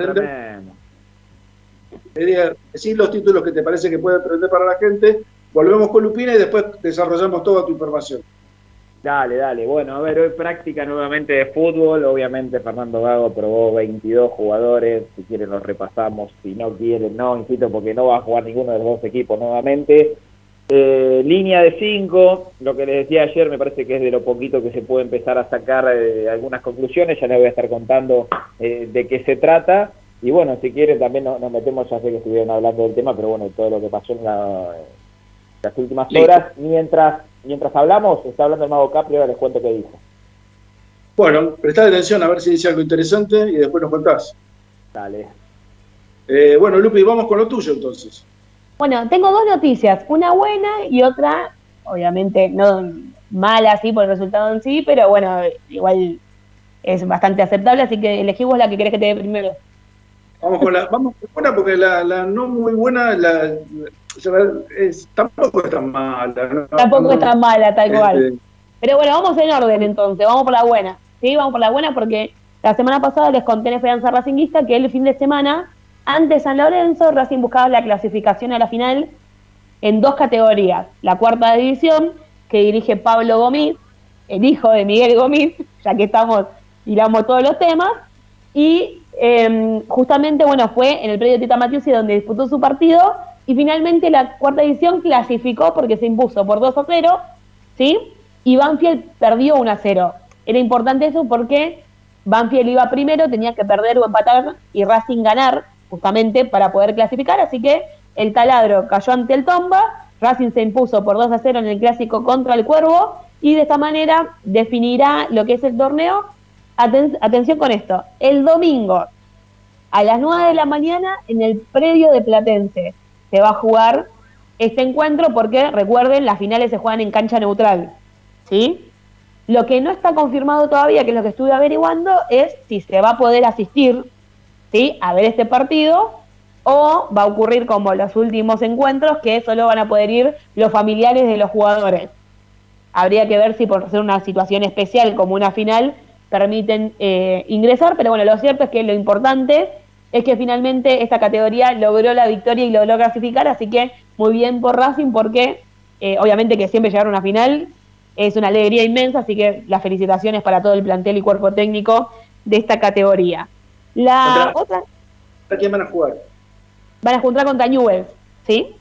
decir los títulos que te parece que puede aprender para la gente. Volvemos con Lupina y después desarrollamos toda tu información. Dale, dale. Bueno, a ver, hoy práctica nuevamente de fútbol. Obviamente Fernando Gago probó 22 jugadores. Si quieren los repasamos. Si no quieren, no, insisto, porque no va a jugar ninguno de los dos equipos nuevamente. Eh, línea de 5, lo que les decía ayer me parece que es de lo poquito que se puede empezar a sacar eh, algunas conclusiones, ya les voy a estar contando eh, de qué se trata. Y bueno, si quieren también nos, nos metemos, ya sé que estuvieron hablando del tema, pero bueno, todo lo que pasó en la- las últimas Listo. horas. Mientras mientras hablamos, está hablando el Mago Capri, ahora les cuento qué dijo. Bueno, prestad atención a ver si dice algo interesante y después nos contás. Dale. Eh, bueno, Lupi, vamos con lo tuyo entonces. Bueno, tengo dos noticias, una buena y otra, obviamente, no mala sí por el resultado en sí, pero bueno, igual es bastante aceptable, así que elegí vos la que querés que te dé primero. Vamos con la, vamos con buena porque la, la no muy buena la, es- tampoco es tan mala. ¿no? Tampoco es tan mala, tal cual. Este, Pero bueno, vamos en orden entonces, vamos por la buena. Sí, vamos por la buena porque la semana pasada les conté en Esperanza Racinguista que el fin de semana, ante San Lorenzo, Racing buscaba la clasificación a la final en dos categorías. La cuarta división, que dirige Pablo Gomis, el hijo de Miguel Gomis, ya que estamos, hilamos todos los temas, y eh, justamente, bueno, fue en el predio Tita Matiusi donde disputó su partido, y finalmente la cuarta división clasificó porque se impuso por 2 a 0, ¿sí? y Banfield perdió 1 a 0. Era importante eso porque Banfield iba primero, tenía que perder o empatar y Racing ganar justamente para poder clasificar, así que el taladro cayó ante el Tomba, Racing se impuso por 2 a 0 en el clásico contra el Cuervo y de esta manera definirá lo que es el torneo. Atención con esto, el domingo a las 9 de la mañana en el predio de Platense se va a jugar este encuentro porque recuerden, las finales se juegan en cancha neutral. ¿Sí? Lo que no está confirmado todavía, que es lo que estuve averiguando, es si se va a poder asistir ¿sí? a ver este partido o va a ocurrir como los últimos encuentros, que solo van a poder ir los familiares de los jugadores. Habría que ver si por ser una situación especial como una final permiten eh, ingresar, pero bueno, lo cierto es que lo importante es que finalmente esta categoría logró la victoria y logró clasificar, así que muy bien por Racing porque eh, obviamente que siempre llegar a una final es una alegría inmensa, así que las felicitaciones para todo el plantel y cuerpo técnico de esta categoría. La otra... ¿A quién van a jugar? Van a juntar contra Newells, ¿sí?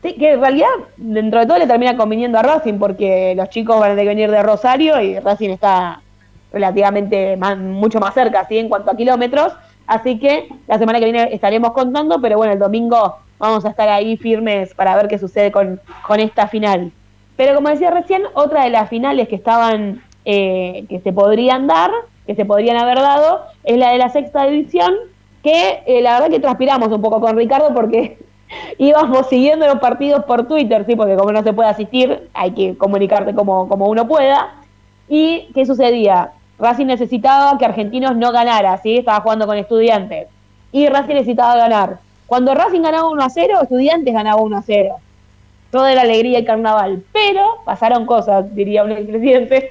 Sí, que en realidad dentro de todo le termina conviniendo a Racing porque los chicos van a tener que venir de Rosario y Racing está relativamente mucho más cerca, ¿sí? En cuanto a kilómetros. Así que la semana que viene estaremos contando, pero bueno, el domingo vamos a estar ahí firmes para ver qué sucede con, con esta final. Pero como decía recién, otra de las finales que estaban, eh, que se podrían dar, que se podrían haber dado, es la de la sexta división, que eh, la verdad que transpiramos un poco con Ricardo porque íbamos siguiendo los partidos por Twitter, sí, porque como no se puede asistir, hay que comunicarte como, como uno pueda. ¿Y qué sucedía? Racing necesitaba que Argentinos no ganara, ¿sí? Estaba jugando con estudiantes. Y Racing necesitaba ganar. Cuando Racing ganaba 1 a 0, Estudiantes ganaba 1 a 0 toda la alegría y carnaval. Pero pasaron cosas, diría un presidente.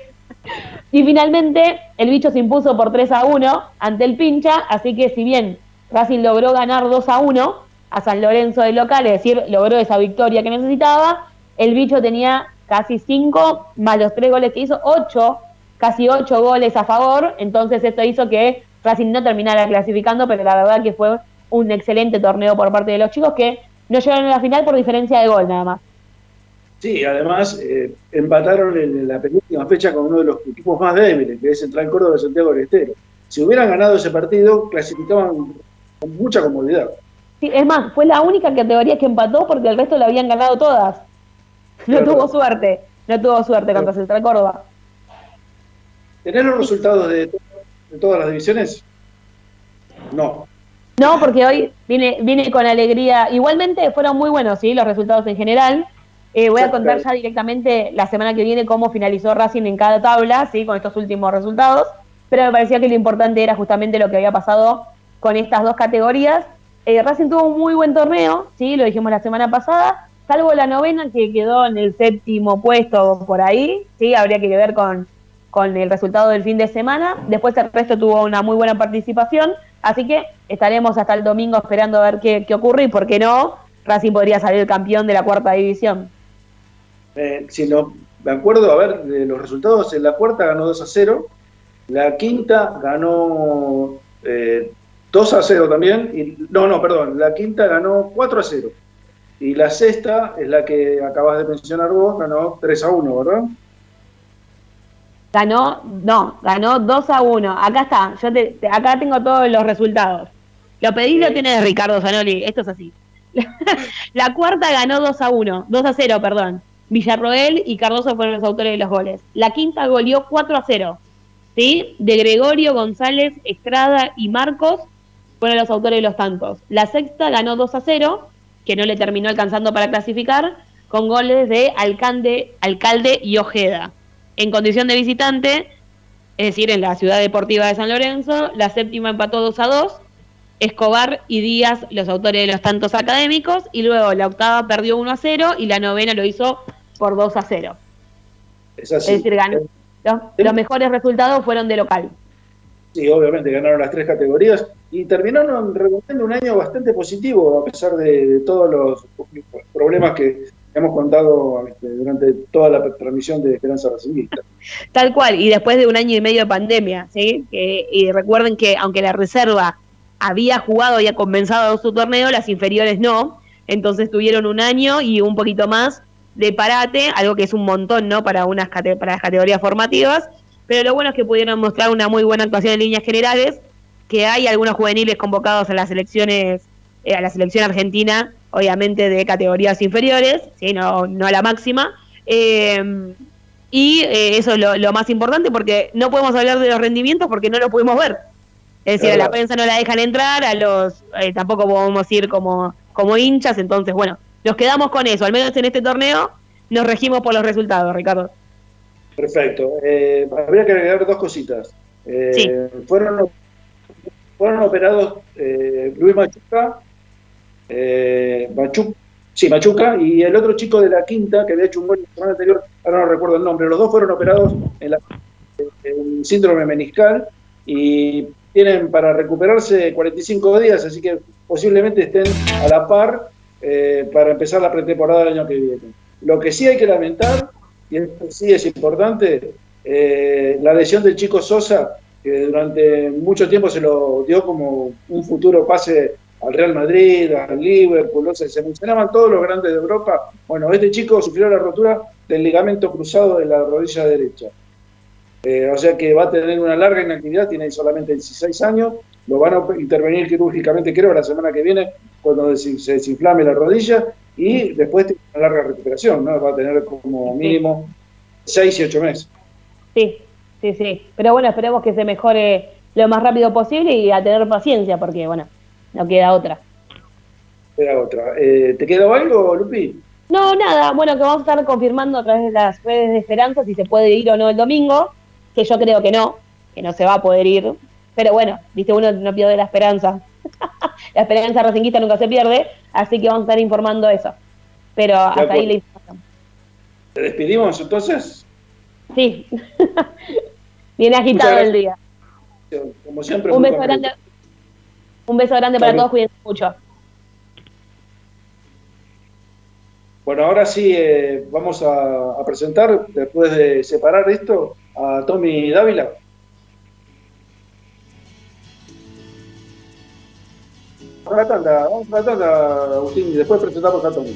Y finalmente el bicho se impuso por 3 a 1 ante el pincha, así que si bien Racing logró ganar 2 a 1 a San Lorenzo de local, es decir, logró esa victoria que necesitaba, el bicho tenía casi 5 más los 3 goles que hizo, 8, casi 8 goles a favor, entonces esto hizo que Racing no terminara clasificando, pero la verdad que fue un excelente torneo por parte de los chicos que no llegaron a la final por diferencia de gol nada más. Sí, además eh, empataron en la penúltima fecha con uno de los equipos más débiles, que es Central Córdoba de Santiago del Estero. Si hubieran ganado ese partido, clasificaban con mucha comodidad. Sí, es más, fue la única categoría que empató porque el resto la habían ganado todas. No tuvo suerte, no tuvo suerte contra Central Córdoba. ¿Tenés los resultados de, de todas las divisiones? No. No, porque hoy viene, viene con alegría. Igualmente fueron muy buenos, ¿sí? Los resultados en general. Eh, voy a contar ya directamente la semana que viene cómo finalizó Racing en cada tabla, ¿sí? Con estos últimos resultados. Pero me parecía que lo importante era justamente lo que había pasado con estas dos categorías. Eh, Racing tuvo un muy buen torneo, ¿sí? Lo dijimos la semana pasada. Salvo la novena que quedó en el séptimo puesto por ahí, ¿sí? Habría que ver con, con el resultado del fin de semana. Después el resto tuvo una muy buena participación. Así que estaremos hasta el domingo esperando a ver qué, ocurre y por qué no, Racing podría salir campeón de la cuarta división. Eh, si no, me acuerdo, a ver, de los resultados, en la cuarta ganó 2 a 0, la quinta ganó 2 eh, a 0 también, y, no, no, perdón, la quinta ganó 4 a 0. Y la sexta es la que acabas de mencionar vos, ganó 3 a 1, ¿verdad? Ganó, no, ganó 2 a 1. Acá está, yo te, acá tengo todos los resultados. Lo pedí lo tiene Ricardo Zanoli, esto es así. la cuarta ganó 2 a 1, 2 a 0, perdón. Villarroel y Cardoso fueron los autores de los goles. La quinta goleó 4 a 0. ¿sí? De Gregorio, González, Estrada y Marcos fueron los autores de los tantos. La sexta ganó 2 a 0, que no le terminó alcanzando para clasificar, con goles de Alcalde, Alcalde y Ojeda en condición de visitante, es decir, en la ciudad deportiva de San Lorenzo. La séptima empató 2 a 2. Escobar y Díaz, los autores de los tantos académicos. Y luego la octava perdió 1 a 0 y la novena lo hizo por 2 a 0. Es, así. es decir, ganó. Los, mejores resultados fueron de local. Sí, obviamente ganaron las tres categorías y terminaron recorriendo un año bastante positivo a pesar de todos los problemas que, hemos contado este, durante toda la transmisión de Esperanza Racingista. Tal cual, y después de un año y medio de pandemia, ¿sí? y recuerden que aunque la reserva había jugado y ha comenzado su torneo, las inferiores no, entonces tuvieron un año y un poquito más de parate, algo que es un montón, ¿no? Para, unas para las categorías formativas, pero lo bueno es que pudieron mostrar una muy buena actuación en líneas generales, que hay algunos juveniles convocados a las selecciones, eh, a la selección argentina, obviamente de categorías inferiores, ¿sí? no, no a la máxima. Eh, y eh, eso es lo, más importante porque no podemos hablar de los rendimientos porque no los pudimos ver. Es decir, a la prensa no la dejan entrar, a los tampoco podemos ir como, como hinchas, entonces bueno, nos quedamos con eso, al menos en este torneo nos regimos por los resultados, Ricardo. Perfecto. Eh, habría que agregar dos cositas. Eh, fueron, fueron operados eh, Luis Machuca, eh, sí, Machuca, y el otro chico de la quinta, que había hecho un gol la semana anterior, ahora no recuerdo el nombre. Los dos fueron operados en, la, en síndrome meniscal y tienen para recuperarse 45 días, así que posiblemente estén a la par para empezar la pretemporada del año que viene. Lo que sí hay que lamentar y esto sí es importante, eh, la lesión del chico Sosa, que durante mucho tiempo se lo dio como un futuro pase al Real Madrid, al Liverpool, se mencionaban todos los grandes de Europa. Bueno, este chico sufrió la rotura del ligamento cruzado de la rodilla derecha. Eh, o sea que va a tener una larga inactividad, tiene solamente 16 años, lo van a intervenir quirúrgicamente creo la semana que viene cuando se desinflame la rodilla y después tiene una larga recuperación, ¿no? Va a tener como mínimo seis y ocho meses. Sí, sí, sí. Pero bueno, esperemos que se mejore lo más rápido posible y a tener paciencia, porque bueno, no queda otra. Queda otra. Eh, ¿Te quedó algo, Lupi? No, nada. Bueno, que vamos a estar confirmando a través de las redes de Esperanza si se puede ir o no el domingo, que yo creo que no, que no se va a poder ir. Pero bueno, viste, uno no pierde la esperanza. la esperanza racinguista nunca se pierde, así que vamos a estar informando eso. Pero hasta ahí la información. ¿Te despedimos entonces? Sí. Viene agitado el día. Como siempre. Un beso grande. Un beso grande para todos, cuídense mucho. Bueno, ahora sí eh, vamos a, a, presentar, después de separar esto, a Tommy Dávila. Vamos a la tanda, vamos a la tanda, Agustín, y después presentamos a Tommy.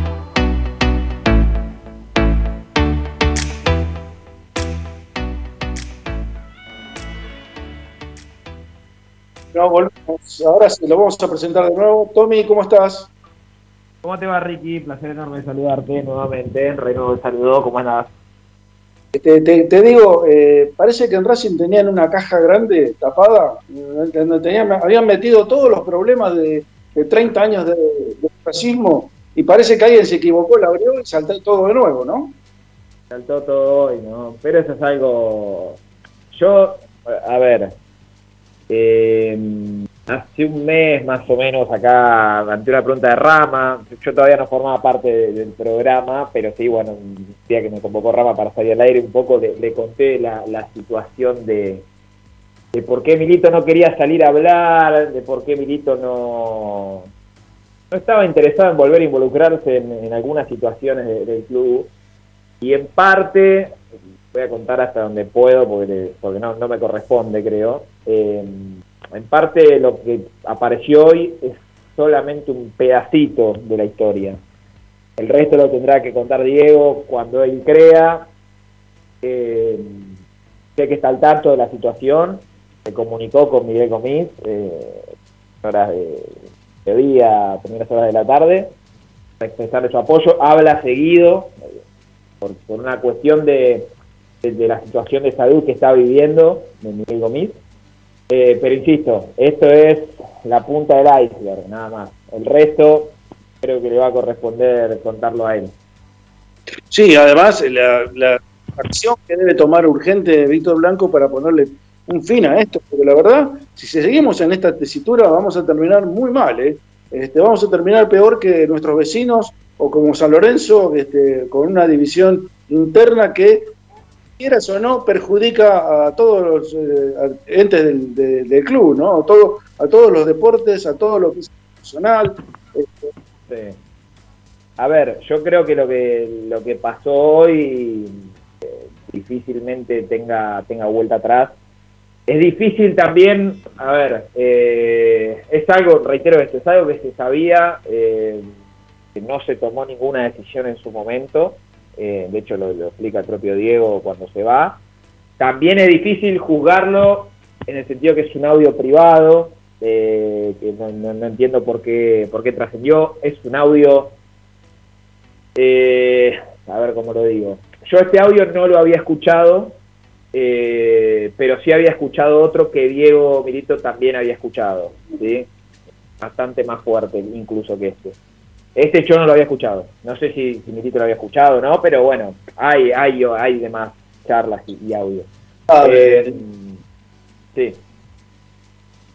No, volvemos. Ahora sí, lo vamos a presentar de nuevo. Tommy, ¿cómo estás? ¿Cómo te va, Ricky? Placer enorme saludarte nuevamente. Reino de saludo, ¿cómo andás? Te, te, te digo, eh, parece que en Racing tenían una caja grande tapada, donde tenían, habían metido todos los problemas de, de 30 años de, de, racismo y parece que alguien se equivocó, la abrió y saltó todo de nuevo, ¿no? Saltó todo hoy, ¿no? Pero eso es algo... Yo, a ver, eh, hace un mes más o menos acá, ante una pregunta de Rama, yo todavía no formaba parte de, del programa, pero sí, bueno, un día que me convocó Rama para salir al aire un poco, le, conté la, situación de, de por qué Milito no quería salir a hablar, de por qué Milito no, no estaba interesado en volver a involucrarse en, algunas situaciones de, del club. Y en parte, voy a contar hasta donde puedo, porque, porque no, no me corresponde, creo. Eh, en parte lo que apareció hoy es solamente un pedacito de la historia. El resto lo tendrá que contar Diego cuando él crea. Eh, sé que está al tanto de la situación. Se comunicó con Miguel Comis, eh, horas de, día, primeras horas de la tarde, para expresarle su apoyo. Habla seguido por, por una cuestión de, de, la situación de salud que está viviendo de Miguel. Eh, pero insisto, esto es la punta del iceberg, nada más. El resto creo que le va a corresponder contarlo a él. Sí, además la, la acción que debe tomar urgente Víctor Blanco para ponerle un fin a esto, porque la verdad, si seguimos en esta tesitura vamos a terminar muy mal, ¿eh? Este, vamos a terminar peor que nuestros vecinos o como San Lorenzo, este, con una división interna que quieras o no, perjudica a todos los eh, entes del, de, del, club, ¿no? A, todo, a todos los deportes, a todo lo que es personal. Este. A ver, yo creo que lo que lo que pasó hoy eh, difícilmente tenga tenga vuelta atrás. Es difícil también, a ver, eh, es algo, reitero esto, es algo que se sabía, eh, que no se tomó ninguna decisión en su momento. Eh, de hecho lo, explica el propio Diego cuando se va. También es difícil juzgarlo en el sentido que es un audio privado, eh, que no, no- no entiendo por qué, por qué trascendió. Es un audio, eh, a ver cómo lo digo. Yo este audio no lo había escuchado, eh, pero sí había escuchado otro que Diego Milito también había escuchado, ¿sí? bastante más fuerte incluso que este. Este yo no lo había escuchado. No sé si, si Milito lo había escuchado o no, pero bueno, hay, hay, hay demás charlas y, y audio. Ah, Eh, sí.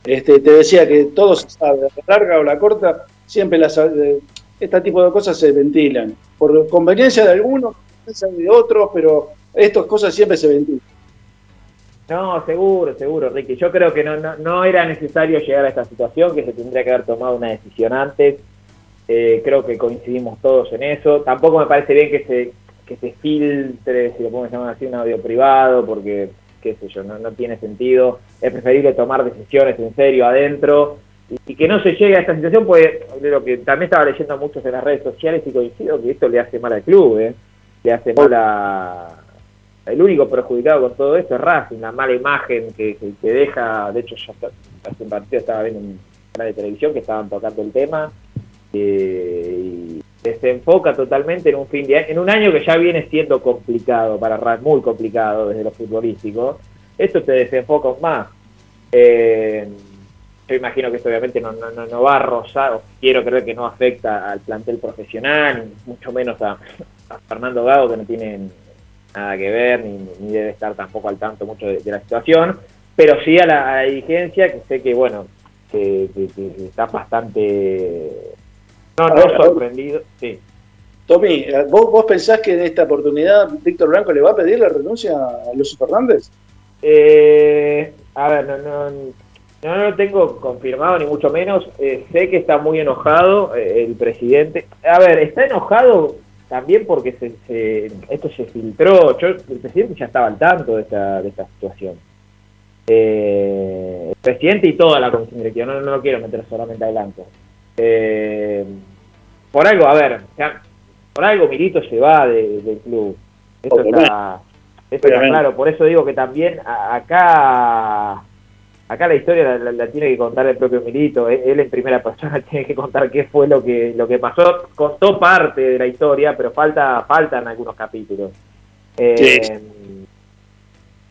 Este, te decía que todo se sabe, la larga o la corta, siempre las, eh, este tipo de cosas se ventilan. Por conveniencia de algunos, conveniencia de otros, pero estas cosas siempre se ventilan. No, seguro, seguro, Ricky. Yo creo que no, no, no era necesario llegar a esta situación, que se tendría que haber tomado una decisión antes. Eh, creo que coincidimos todos en eso. Tampoco me parece bien que se, que se filtre, si lo podemos llamar así, un audio privado, porque, qué sé yo, no, no tiene sentido. Es preferible tomar decisiones en serio adentro y, que no se llegue a esta situación, pues lo que también estaba leyendo muchos en las redes sociales y coincido que esto le hace mal al club, ¿eh? le hace mal a, el único perjudicado con todo esto es Racing, la mala imagen que, que, deja, de hecho ya hace un partido estaba viendo un canal de televisión que estaban tocando el tema, eh, y desenfoca totalmente en un fin de año, en un año que ya viene siendo complicado para Racing, muy complicado desde lo futbolístico, esto te desenfoca más. Eh, yo imagino que esto obviamente no, no, no, va a rozar, o quiero creer que no afecta al plantel profesional, mucho menos a, Fernando Gago, que no tiene nada que ver, ni, debe estar tampoco al tanto mucho de, la situación, pero sí a la, a dirigencia, que sé que, bueno, que está bastante, no, no sorprendido, sí. Tommy, eh, ¿vos, ¿vos pensás que en esta oportunidad Víctor Blanco le va a pedir la renuncia a Luis Fernández? Eh, a ver, no, no, no lo tengo confirmado ni mucho menos. Eh, sé que está muy enojado eh, el presidente. A ver, está enojado también porque se, se- esto se filtró. Yo, el presidente ya estaba al tanto de esta, de esta situación. Eh, el presidente y toda la comisión directiva. No, no lo quiero meter solamente a Blanco. Eh, por algo, a ver, por algo Milito se va de- del club. Esto está, esto está claro. Por eso digo que también acá acá la historia la, la- la tiene que contar el propio Milito. Él, en primera persona tiene que contar qué fue lo que lo que pasó. Contó parte de la historia, pero falta faltan algunos capítulos. Eh,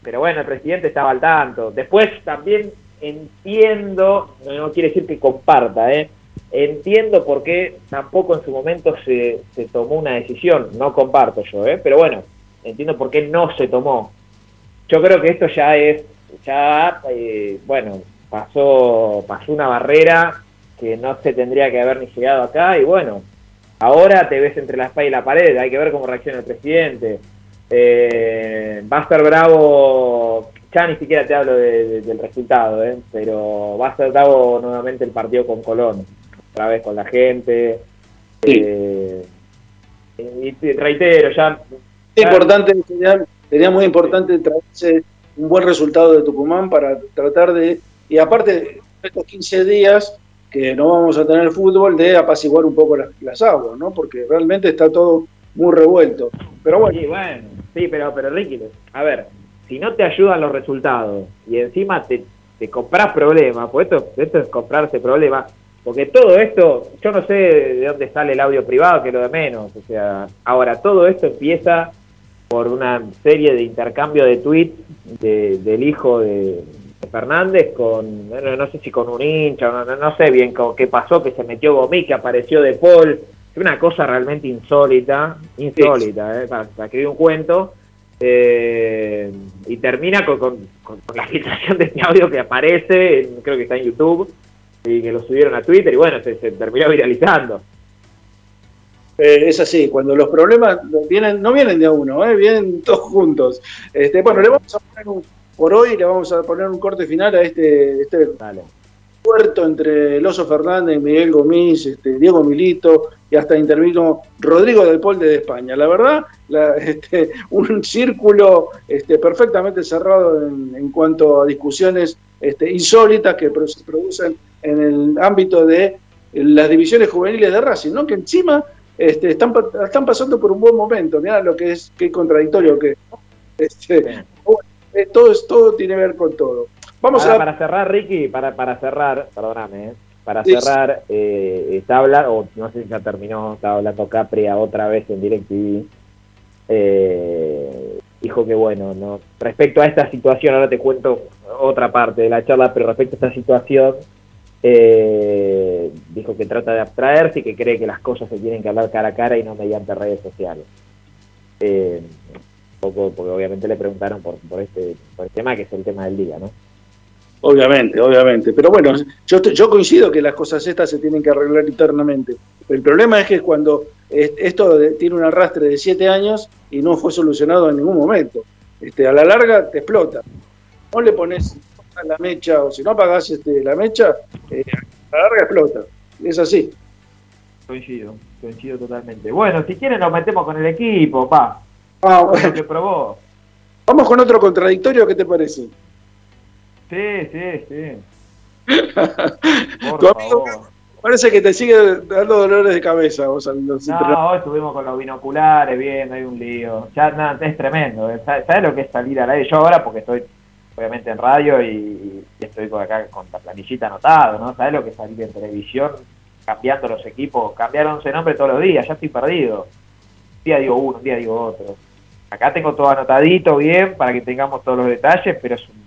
Pero bueno, el presidente estaba al tanto. Después también entiendo, no, no quiere decir que comparta, ¿eh? Entiendo por qué tampoco en su momento se, se tomó una decisión. No comparto yo, ¿eh? pero bueno, entiendo por qué no se tomó. Yo creo que esto ya es, ya, eh, bueno, pasó, pasó una barrera que no se tendría que haber ni llegado acá y bueno, ahora te ves entre la espalda y la pared, hay que ver cómo reacciona el presidente. Eh, va a estar bravo, ya ni siquiera te hablo de- de- del resultado, ¿eh? pero va a ser bravo nuevamente el partido con Colón, otra vez con la gente. Eh, y te reitero, ya... Es importante, sería, sería muy importante traerse un buen resultado de Tucumán para tratar de, y aparte estos 15 días que no vamos a tener fútbol, de apaciguar un poco las, las aguas, ¿no? Porque realmente está todo muy revuelto. Pero bueno, Sí, bueno, sí, pero, pero Ricky, a ver, si no te ayudan los resultados y encima te, te compras problemas, pues esto, esto es comprarse problemas, porque todo esto, yo no sé de dónde sale el audio privado, que es lo de menos, o sea, ahora todo esto empieza por una serie de intercambio de tweets de- del hijo de, de Fernández con, no, no sé si con un hincha, no, sé bien co- qué pasó, que se metió Gomí, que apareció de Paul, es una cosa realmente insólita, insólita, eh, para, para escribir un cuento, eh, y termina con, con- con- con la filtración de este audio que aparece, en- creo que está en YouTube, y que lo subieron a Twitter, y bueno, se, se terminó viralizando. eh, es así, cuando los problemas vienen, no vienen de a uno, ¿eh? vienen todos juntos. Este, bueno, le vamos a poner un, por hoy le vamos a poner un corte final a este, este puerto entre el Oso Fernández, Miguel Gomis, este, Diego Milito y hasta intervino Rodrigo del Pol de España. La verdad, la- este, un círculo este, perfectamente cerrado en, en cuanto a discusiones este, insólitas que se producen en el ámbito de las divisiones juveniles de Racing, ¿no? que encima este, están, están pasando por un buen momento. Mirá lo que es, qué contradictorio que este, eh, todo, tiene que ver con todo. Vamos a... Para cerrar, Ricky, para, para cerrar, perdóname, ¿eh? para cerrar, eh, está hablando, o no sé si ya terminó, estaba hablando Capria otra vez en DirecTV. Eh, dijo que bueno, no respecto a esta situación, ahora te cuento otra parte de la charla, pero respecto a esta situación, eh, dijo que trata de abstraerse y que cree que las cosas se tienen que hablar cara a cara y no mediante redes sociales. Eh, poco, porque obviamente le preguntaron por, por, este, por el tema que es el tema del día, ¿no? Obviamente, obviamente. Pero bueno, yo, yo coincido que las cosas estas se tienen que arreglar internamente. El problema es que cuando esto tiene un arrastre de siete años y no fue solucionado en ningún momento. Este, a la larga te explota. No le pones la mecha o si no apagás este, la mecha, eh, a la larga explota. Es así. Coincido, coincido totalmente. Bueno, si quieren nos metemos con el equipo, pa. Ah, bueno. que probó. Vamos con otro contradictorio, ¿qué te parece? Sí, sí, sí. Por favor. Parece que te sigue dando dolores de cabeza vos No, hoy estuvimos con los binoculares viendo, hay un lío. Ya, no, es tremendo. ¿eh? ¿Sabes lo que es salir al aire? Yo ahora, porque estoy obviamente en radio y, estoy acá con la planillita anotado, ¿no? ¿Sabes lo que es salir en televisión cambiando los equipos? Cambiaron ese nombre todos los días, ya estoy perdido. Un día digo uno, un día digo otro. Acá tengo todo anotadito bien para que tengamos todos los detalles, pero es un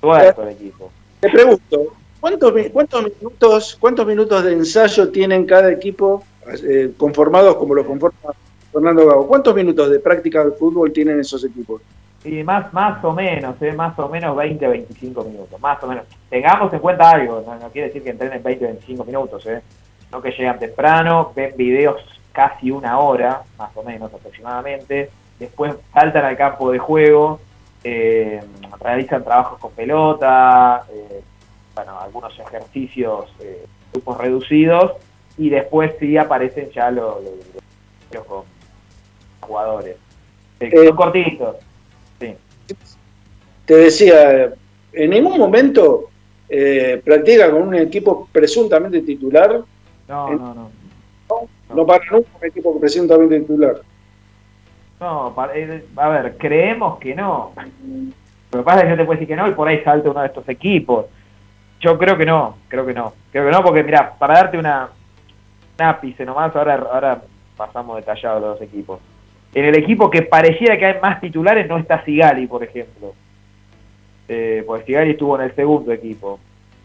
todo el equipo. Te pregunto, ¿Cuántos, cuántos, minutos, ¿Cuántos minutos de ensayo tienen cada equipo eh, conformados como lo conforma Fernando Gago? ¿Cuántos minutos de práctica de fútbol tienen esos equipos? Y más, más o menos, eh, más o menos 20, 25 minutos, más o menos. Tengamos en cuenta algo, no, quiere decir que entrenen 20, 25 minutos, eh, no que llegan temprano, ven videos casi una hora, más o menos aproximadamente, después saltan al campo de juego, eh, realizan trabajos con pelota, eh, bueno, algunos ejercicios, eh, grupos reducidos, y después sí aparecen ya los, jugadores. Eh, eh, son cortitos. Te decía, en ningún momento eh, practica con un equipo presuntamente titular. No, no, no. No, para nunca un equipo presuntamente titular. No, a ver, creemos que no. Lo que pasa es que yo te puedo decir que no y por ahí salta uno de estos equipos. Yo creo que no, creo que no. Creo que no, porque mira, para darte una, un ápice nomás, ahora, ahora pasamos detallado los dos equipos. En el equipo que pareciera que hay más titulares no está Sigali, por ejemplo. Eh, porque Sigali estuvo en el segundo equipo.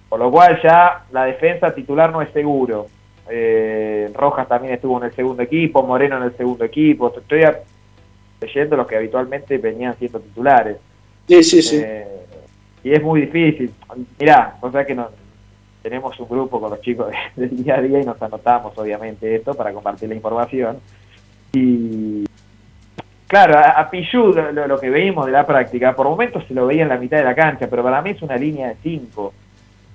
Por lo cual ya la defensa titular no es seguro. Eh, Rojas también estuvo en el segundo equipo, Moreno en el segundo equipo. Estoy leyendo los que habitualmente venían siendo titulares. Sí, sí, sí. Eh, y es muy difícil. Mirá, o sea que no, tenemos un grupo con los chicos del día a día y nos anotamos obviamente esto para compartir la información. Y claro, a, a lo, que veíamos de la práctica, por momentos se lo veía en la mitad de la cancha, pero para mí es una línea de 5.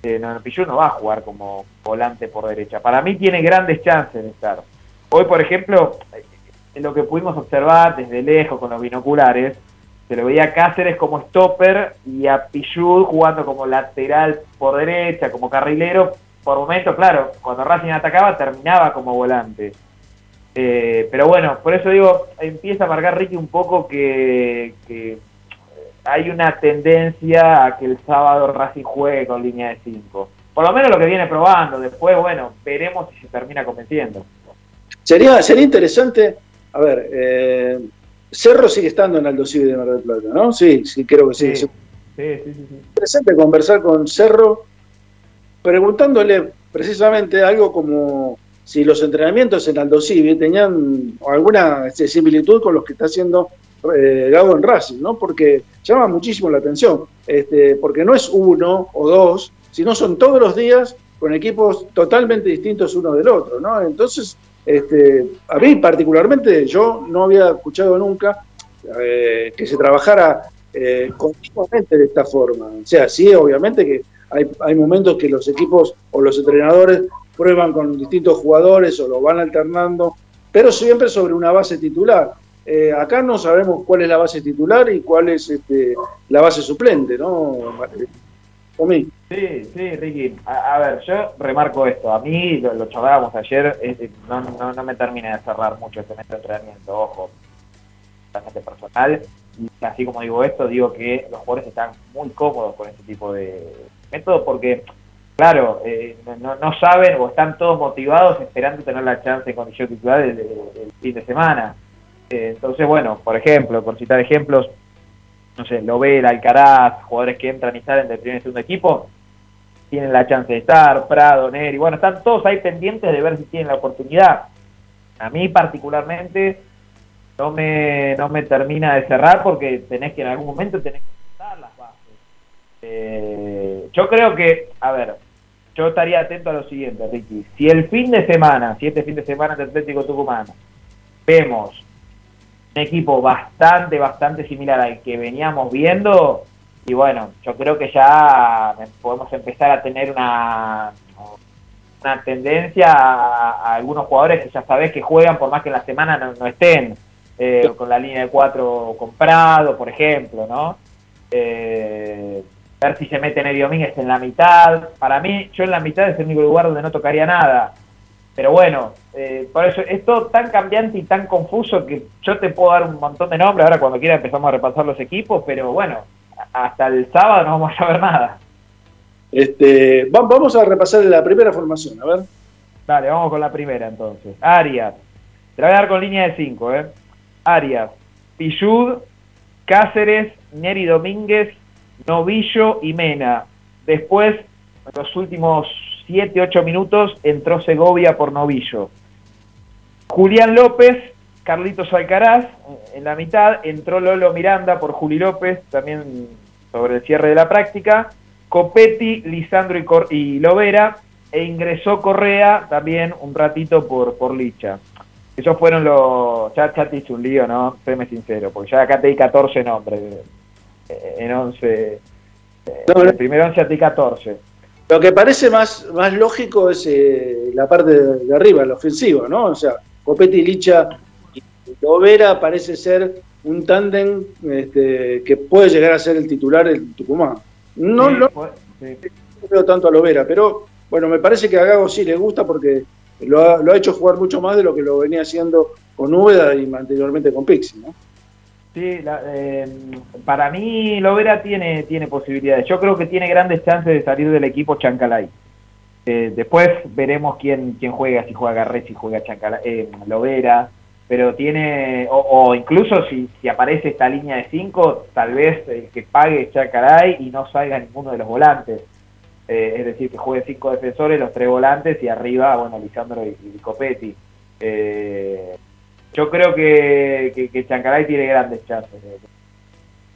Eh, no, no va a jugar como volante por derecha. Para mí tiene grandes chances de estar. Hoy, por ejemplo, en lo que pudimos observar desde lejos con los binoculares, se lo veía a Cáceres como stopper y a Pichud jugando como lateral por derecha, como carrilero. Por momentos, claro, cuando Racing atacaba terminaba como volante. Eh, pero bueno, por eso digo, empieza a marcar Ricky un poco que, hay una tendencia a que el sábado Racing juegue con línea de 5. Por lo menos lo que viene probando. Después, bueno, veremos si se termina convenciendo. Sería, sería interesante, a ver, eh, Cerro sigue estando en Aldo Civi de Mar del Plata, ¿no? Sí, sí, creo que sí. Sí, sí, sí. Interesante conversar con Cerro preguntándole precisamente algo como si los entrenamientos en Aldo Civi tenían alguna este, similitud con los que está haciendo eh, Gago en Racing, ¿no? Porque llama muchísimo la atención, este, porque no es uno o dos, sino son todos los días con equipos totalmente distintos uno del otro, ¿no? Entonces, este, a mí particularmente yo no había escuchado nunca eh, que se trabajara eh, continuamente de esta forma. O sea, sí, obviamente que hay, momentos que los equipos o los entrenadores prueban con distintos jugadores o lo van alternando, pero siempre sobre una base titular. Eh, acá no sabemos cuál es la base titular y cuál es este, la base suplente, ¿no? mí. Sí, sí, Ricky. A, ver, yo remarco esto. A mí, lo, lo charlábamos ayer, no, no, no, me termina de cerrar mucho este método de entrenamiento. Ojo, totalmente personal. Y así como digo esto, digo que los jugadores están muy cómodos con este tipo de método porque, claro, eh, no, no, saben o están todos motivados esperando tener la chance en condición titular el, fin de semana. Eh, entonces, bueno, por ejemplo, por citar ejemplos, no sé, Lovera, Alcaraz, jugadores que entran y salen del primer y segundo equipo, tienen la chance de estar, Prado, Neri, bueno, están todos ahí pendientes de ver si tienen la oportunidad. A mí particularmente no me, no me termina de cerrar porque tenés que en algún momento tenés que las bases. Eh, yo creo que, a ver, yo estaría atento a lo siguiente, Ricky. Si el fin de semana, si este fin de semana de Atlético Tucumán, vemos un equipo bastante, bastante similar al que veníamos viendo, y bueno, yo creo que ya podemos empezar a tener una, una tendencia a, algunos jugadores que ya sabés que juegan por más que en la semana no, estén, eh, con la línea de cuatro comprado, por ejemplo, ¿no? Eh, ver si se mete Neri Domínguez en la mitad. Para mí, yo en la mitad es el único lugar donde no tocaría nada. Pero bueno, eh, por eso es todo tan cambiante y tan confuso que yo te puedo dar un montón de nombres. Ahora cuando quiera empezamos a repasar los equipos, pero bueno, hasta el sábado no vamos a saber nada. Este, vamos a repasar la primera formación, a ver. Dale, vamos con la primera entonces. Arias. Te la voy a dar con línea de 5, ¿eh? Arias, Pillud, Cáceres, Neri Domínguez, Novillo y Mena. Después, en los últimos 7, 8 minutos entró Segovia por Novillo. Julián López, Carlitos Alcaraz, en la mitad entró Lolo Miranda por Juli López, también sobre el cierre de la práctica. Copetti, Lisandro y, y Lovera, e ingresó Correa también un ratito por, por Licha. Esos fueron los. Ya, te hice un lío, ¿no? Séme sincero, porque ya acá te di 14 nombres en 11. Eh, no, el primer 11 te di 14. Lo que parece más, más lógico es eh, la parte de, arriba, la ofensiva, ¿no? O sea, Copetti, Licha y Lovera parece ser un tándem este, que puede llegar a ser el titular del Tucumán. No, no, no tanto a Lovera, pero bueno, me parece que a Gago sí le gusta porque lo ha, lo ha hecho jugar mucho más de lo que lo venía haciendo con Úbeda y anteriormente con Pixi, ¿no? Sí, eh, para mí Lovera tiene, tiene posibilidades. Yo creo que tiene grandes chances de salir del equipo Chancalay. Eh, después veremos quién, quién juega, si juega Garré, si juega Chancalay, eh, Lovera, pero tiene, o, incluso si, si, aparece esta línea de 5, tal vez que pague Chancalay y no salga ninguno de los volantes. es decir, que juegue cinco defensores, los tres volantes y arriba, bueno, Lisandro y, y Copetti. Eh, yo creo que, que, Chancaray tiene grandes chances.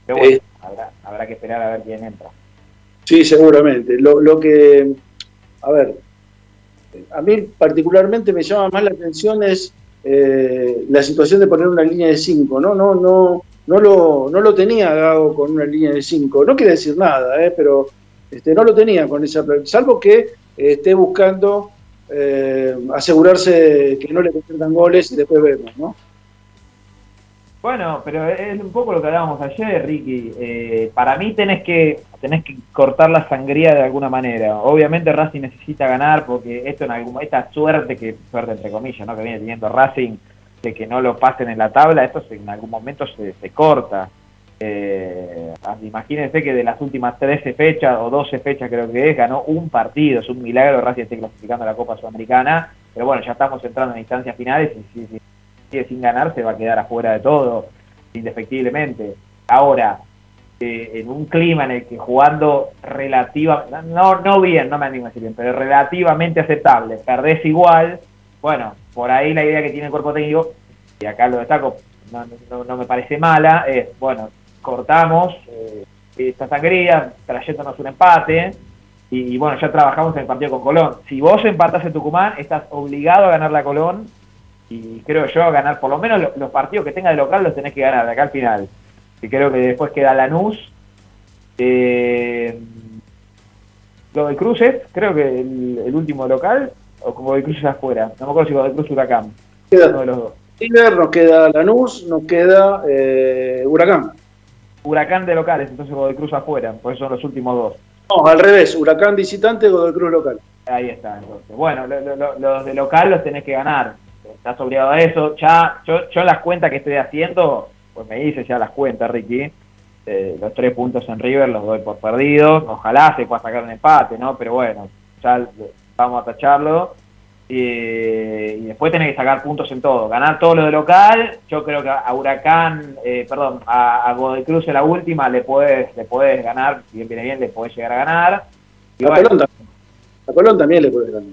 Pero bueno, eh, habrá, que esperar a ver quién entra. Sí, seguramente. Lo, lo que, a ver, a mí particularmente me llama más la atención es eh, la situación de poner una línea de 5, ¿no? No, no, no lo, no lo tenía Gago con una línea de 5. No quiere decir nada, ¿eh? pero este, no lo tenía con esa, salvo que esté buscando eh, asegurarse que no le conviertan goles y después vemos, ¿no? Bueno, pero es un poco lo que hablábamos ayer, Ricky. Eh, para mí tenés que tenés que cortar la sangría de alguna manera. Obviamente Racing necesita ganar porque esto en algún esta suerte que suerte entre comillas, ¿no? que viene teniendo Racing de que no lo pasen en la tabla, esto en algún momento se, se corta. Eh, imagínense que de las últimas 13 fechas o 12 fechas creo que es, ganó un partido, es un milagro Racing esté clasificando a la Copa Sudamericana, pero bueno, ya estamos entrando en instancias finales y si, sigue sin ganar se va a quedar afuera de todo, indefectiblemente. Ahora, eh, en un clima en el que jugando relativa, no, no bien, no me animo a decir bien, pero relativamente aceptable, perdés igual, bueno, por ahí la idea que tiene el cuerpo técnico, y acá lo destaco, no, no, no me parece mala, es, bueno, cortamos eh, esta sangría, trayéndonos un empate. Y, bueno, ya trabajamos en el partido con Colón. Si vos empatas en Tucumán, estás obligado a ganar la Colón. Y creo yo, a ganar por lo menos los, partidos que tenga de local los tenés que ganar de acá al final. Y creo que después queda Lanús. Eh, lo de Cruces, creo que el, último local, o como de Cruces afuera. No me acuerdo si lo de Cruz Huracán. Queda, uno de los dos. nos queda Lanús, nos queda eh, Huracán. Huracán de locales, entonces Godoy Cruz afuera, por eso son los últimos dos. No, al revés, Huracán visitante, Godoy Cruz local. Ahí está, entonces. Bueno, los de local los tenés que ganar. Estás obligado a eso. Ya, yo, yo las cuentas que estoy haciendo, pues me dice ya las cuentas, Ricky. Eh, los tres puntos en River los doy por perdidos. Ojalá se pueda sacar un empate, ¿no? Pero bueno, ya vamos a tacharlo. Y después tenés que sacar puntos en todo. Ganar todo lo de local. Yo creo que a Huracán, eh, perdón, a, Godoy Cruz en la última le puedes, le puedes ganar. Si bien viene bien, le puedes llegar a ganar. Y a, Colón, a Colón también le puedes ganar.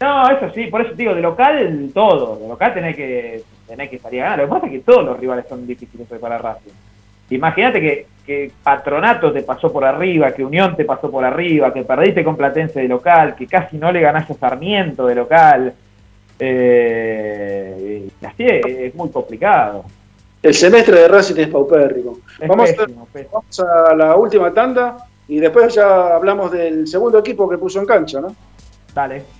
No, eso sí, por eso digo, de local todo. De local tenés que, tenés que salir a ganar. Lo que pasa es que todos los rivales son difíciles para Racing. Imagínate que, que, Patronato te pasó por arriba, que Unión te pasó por arriba, que perdiste con Platense de local, que casi no le ganaste a Sarmiento de local. Eh, así es, muy complicado. El semestre de Racing es paupérrimo. vamos, vamos a la última tanda y después ya hablamos del segundo equipo que puso en cancha, ¿no? Dale.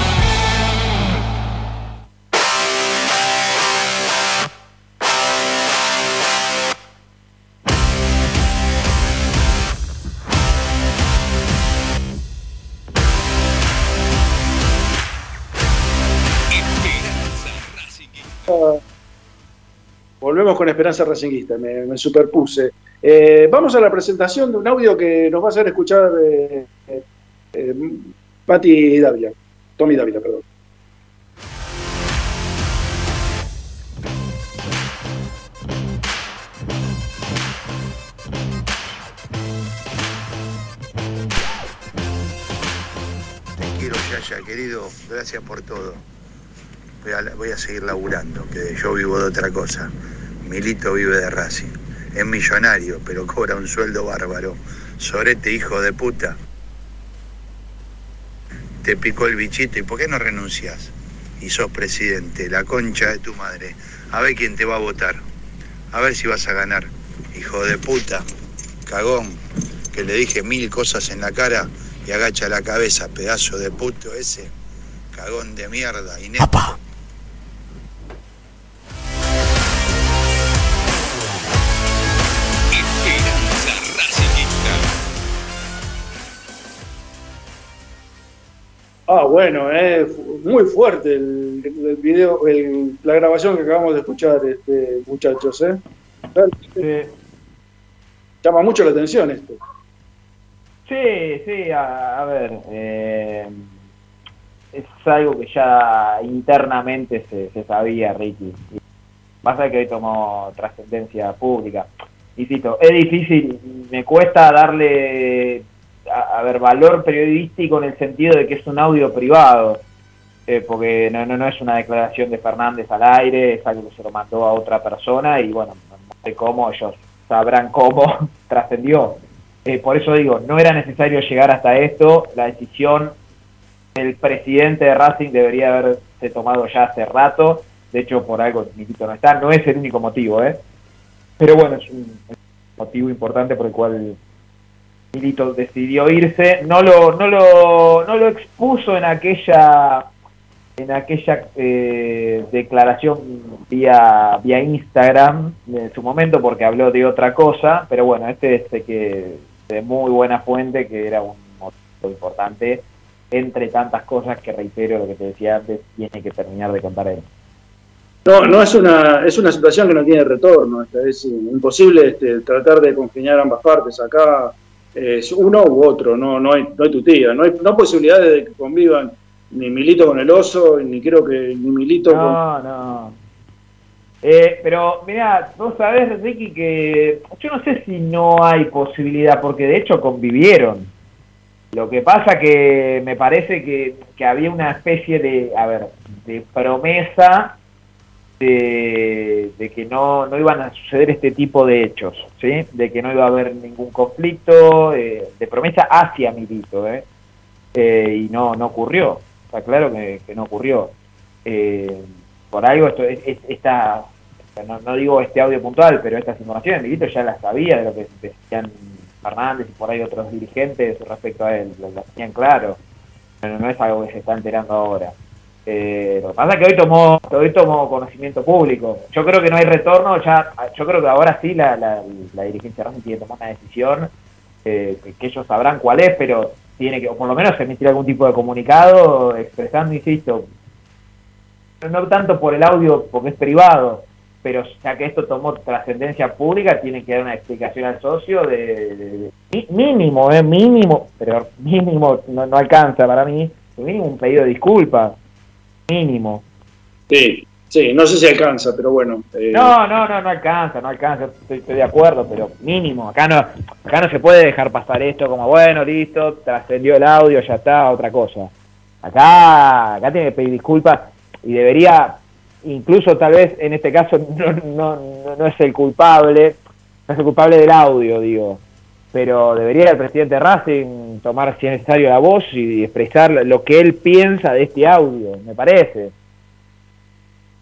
Volvemos con Esperanza Racinguista, me, superpuse. Eh, vamos a la presentación de un audio que nos va a hacer escuchar eh, eh, Patti Dávila, Tommy Dávila, perdón. Te quiero, Yaya, querido. Gracias por todo voy a, seguir laburando, que yo vivo de otra cosa. Milito vive de Racing. Es millonario, pero cobra un sueldo bárbaro. Sorete, hijo de puta. Te picó el bichito y ¿por qué no renuncias? Y sos presidente, la concha de tu madre. A ver quién te va a votar. A ver si vas a ganar. Hijo de puta, cagón, que le dije mil cosas en la cara y agacha la cabeza, pedazo de puto ese. Cagón de mierda, inepto. Ah, bueno, es muy fuerte el, el video, el- la grabación que acabamos de escuchar, este, muchachos, ¿eh? Realmente Llama mucho la atención esto. Sí, sí, a, a ver, eh, es algo que ya internamente se, se sabía, Ricky. Pasa que hoy tomó trascendencia pública. Insisto, es difícil, me cuesta darle, a, ver, valor periodístico en el sentido de que es un audio privado, eh, porque no, no, no es una declaración de Fernández al aire, es algo que se lo mandó a otra persona y bueno, no sé cómo, ellos sabrán cómo trascendió. Eh, por eso digo, no era necesario llegar hasta esto, la decisión del presidente de Racing debería haberse tomado ya hace rato, de hecho por algo Milito no está, no es el único motivo, ¿eh? pero bueno, es un motivo importante por el cual Milito decidió irse, no lo, no lo, no lo expuso en aquella en aquella eh, declaración vía, vía Instagram en su momento porque habló de otra cosa, pero bueno, este es de que de muy buena fuente que era un motivo importante entre tantas cosas que reitero lo que te decía antes, tiene que terminar de contar él. No, no es una, es una situación que no tiene retorno. esta, Es imposible este, tratar de congeniar ambas partes. Acá eh, es uno u otro, no, no, hay, no hay tutía. No hay, no hay posibilidades de que convivan ni Milito con el oso, ni creo que ni Milito con. No, no. Eh, pero mira, vos sabés, Ricky, que yo no sé si no hay posibilidad, porque de hecho convivieron. Lo que pasa que me parece que, que había una especie de, a ver, de promesa de, que no, no iban a suceder este tipo de hechos, ¿sí? De que no iba a haber ningún conflicto, eh, de promesa hacia Milito, ¿eh? Eh, y no, no ocurrió. Está claro que, que no ocurrió. Eh, por algo esto, es- es- esta, no, no digo este audio puntual, pero estas informaciones Milito ya las sabía de lo que decían Fernández y por ahí otros dirigentes respecto a él, lo tenían claro. Pero no es algo que se está enterando ahora. Eh, lo que pasa es que hoy tomó, hoy tomó conocimiento público. Yo creo que no hay retorno, ya, yo creo que ahora sí la, la, la dirigencia Racing tiene que tomar una decisión, eh, que, ellos sabrán cuál es, pero tiene que, o por lo menos emitir algún tipo de comunicado expresando, insisto, no, tanto por el audio porque es privado, pero ya que esto tomó trascendencia pública, tiene que dar una explicación al socio de, mínimo, eh, mínimo, pero mínimo no, no alcanza para mí, mínimo un pedido de disculpas, mínimo. Sí, sí, no sé si alcanza, pero bueno. eh, No, no, no, no alcanza, no alcanza, estoy, estoy de acuerdo, pero mínimo, acá no, acá no se puede dejar pasar esto como bueno, listo, trascendió el audio, ya está, otra cosa. Acá, acá tiene que pedir disculpas y debería, incluso tal vez en este caso no, no, no, no es el culpable, no es el culpable del audio, digo, pero debería el presidente de Racing tomar si es necesario la voz y expresar lo que él piensa de este audio, me parece.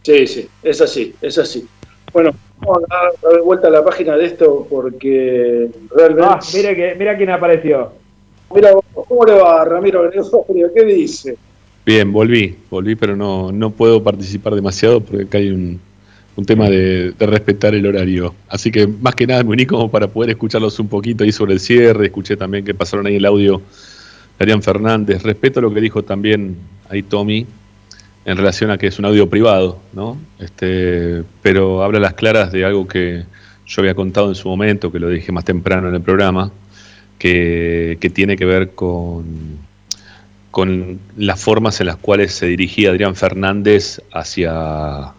Sí, sí, es así, es así. Bueno, vamos a dar, vuelta a la página de esto porque realmente. Ah, mira, que, mira quién apareció. Mira, ¿cómo le va, Ramiro? ¿Qué dice? Bien, volví, volví, pero no, no puedo participar demasiado porque acá hay un, un tema de, respetar el horario. Así que más que nada me uní como para poder escucharlos un poquito ahí sobre el cierre. Escuché también que pasaron ahí el audio de Arián Fernández. Respeto lo que dijo también ahí Tommy en relación a que es un audio privado, ¿no? Este, pero habla las claras de algo que yo había contado en su momento, que lo dije más temprano en el programa, que, que tiene que ver con, con las formas en las cuales se dirigía Adrián Fernández hacia,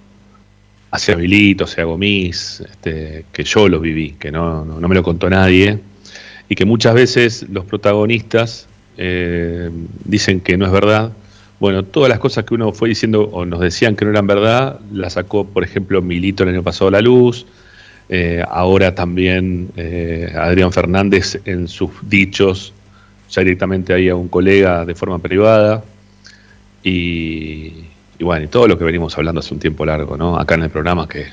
hacia Vilito, hacia Gomis, este, que yo lo viví, que no, no, no me lo contó nadie, y que muchas veces los protagonistas eh, dicen que no es verdad. Bueno, todas las cosas que uno fue diciendo o nos decían que no eran verdad, las sacó, por ejemplo, Milito el año pasado a la luz, eh, ahora también eh, Adrián Fernández en sus dichos, ya directamente ahí a un colega de forma privada. Y, y bueno, y todo lo que venimos hablando hace un tiempo largo, ¿no? Acá en el programa que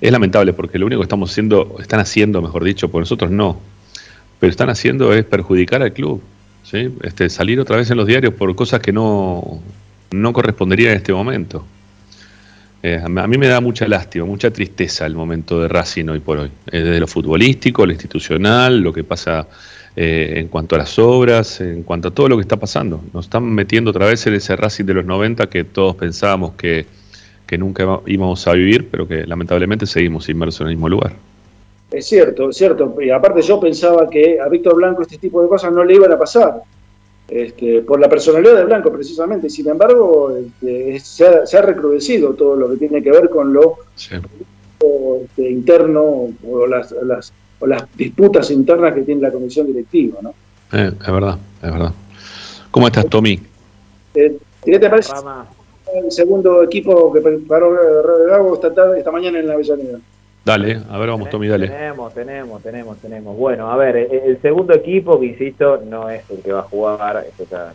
es lamentable porque lo único que estamos haciendo, están haciendo, mejor dicho, por nosotros no, pero están haciendo es perjudicar al club, ¿sí? Este, salir otra vez en los diarios por cosas que no, no correspondería en este momento. Eh, a mí me da mucha lástima, mucha tristeza el momento de Racing hoy por hoy, desde lo futbolístico, lo institucional, lo que pasa eh, en cuanto a las obras, en cuanto a todo lo que está pasando. Nos están metiendo otra vez en ese Racing de los 90 que todos pensábamos que, que nunca íbamos a vivir, pero que lamentablemente seguimos inmersos en el mismo lugar. Es cierto, es cierto. Y aparte yo pensaba que a Víctor Blanco este tipo de cosas no le iban a pasar. Este, por la personalidad de Blanco precisamente. Sin embargo, este, se, ha, recrudecido todo lo que tiene que ver con lo este, interno o las, las, o las disputas internas que tiene la comisión directiva. ¿no? Eh, es verdad, es verdad. ¿Cómo estás, Tommy? Eh, ¿Qué te parece el segundo equipo que preparó Gago esta, tarde, esta mañana en la Avellaneda? Dale, a ver, vamos, Tommy, dale. Tenemos, tenemos, tenemos, tenemos. Bueno, a ver, el, segundo equipo, que insisto, no es el que va a jugar, eso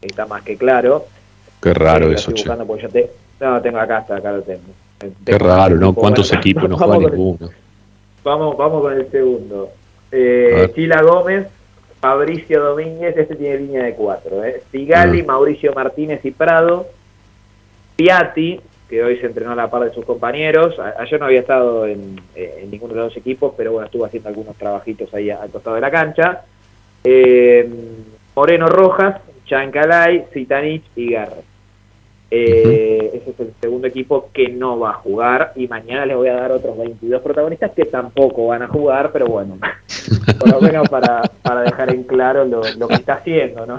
está, más que claro. Qué raro eh, eso, che. Te, no, tengo acá, hasta acá lo tengo. Qué raro, ¿no? ¿Cuántos equipos no juegan ninguno? Vamos, vamos con el segundo. Eh, Chila Gómez, Fabricio Domínguez, este tiene línea de cuatro. ¿eh? Sigali, Mauricio Martínez y Prado. Piatti, que hoy se entrenó a la par de sus compañeros. Ayer no había estado en, ninguno de los dos equipos, pero bueno, estuvo haciendo algunos trabajitos ahí al costado de la cancha. Eh, Moreno Rojas, Chancalay, Zitanich y Garra. Eh, ese es el segundo equipo que no va a jugar y mañana les voy a dar otros 22 protagonistas que tampoco van a jugar, pero bueno, por lo menos para, para dejar en claro lo, lo que está haciendo, ¿no?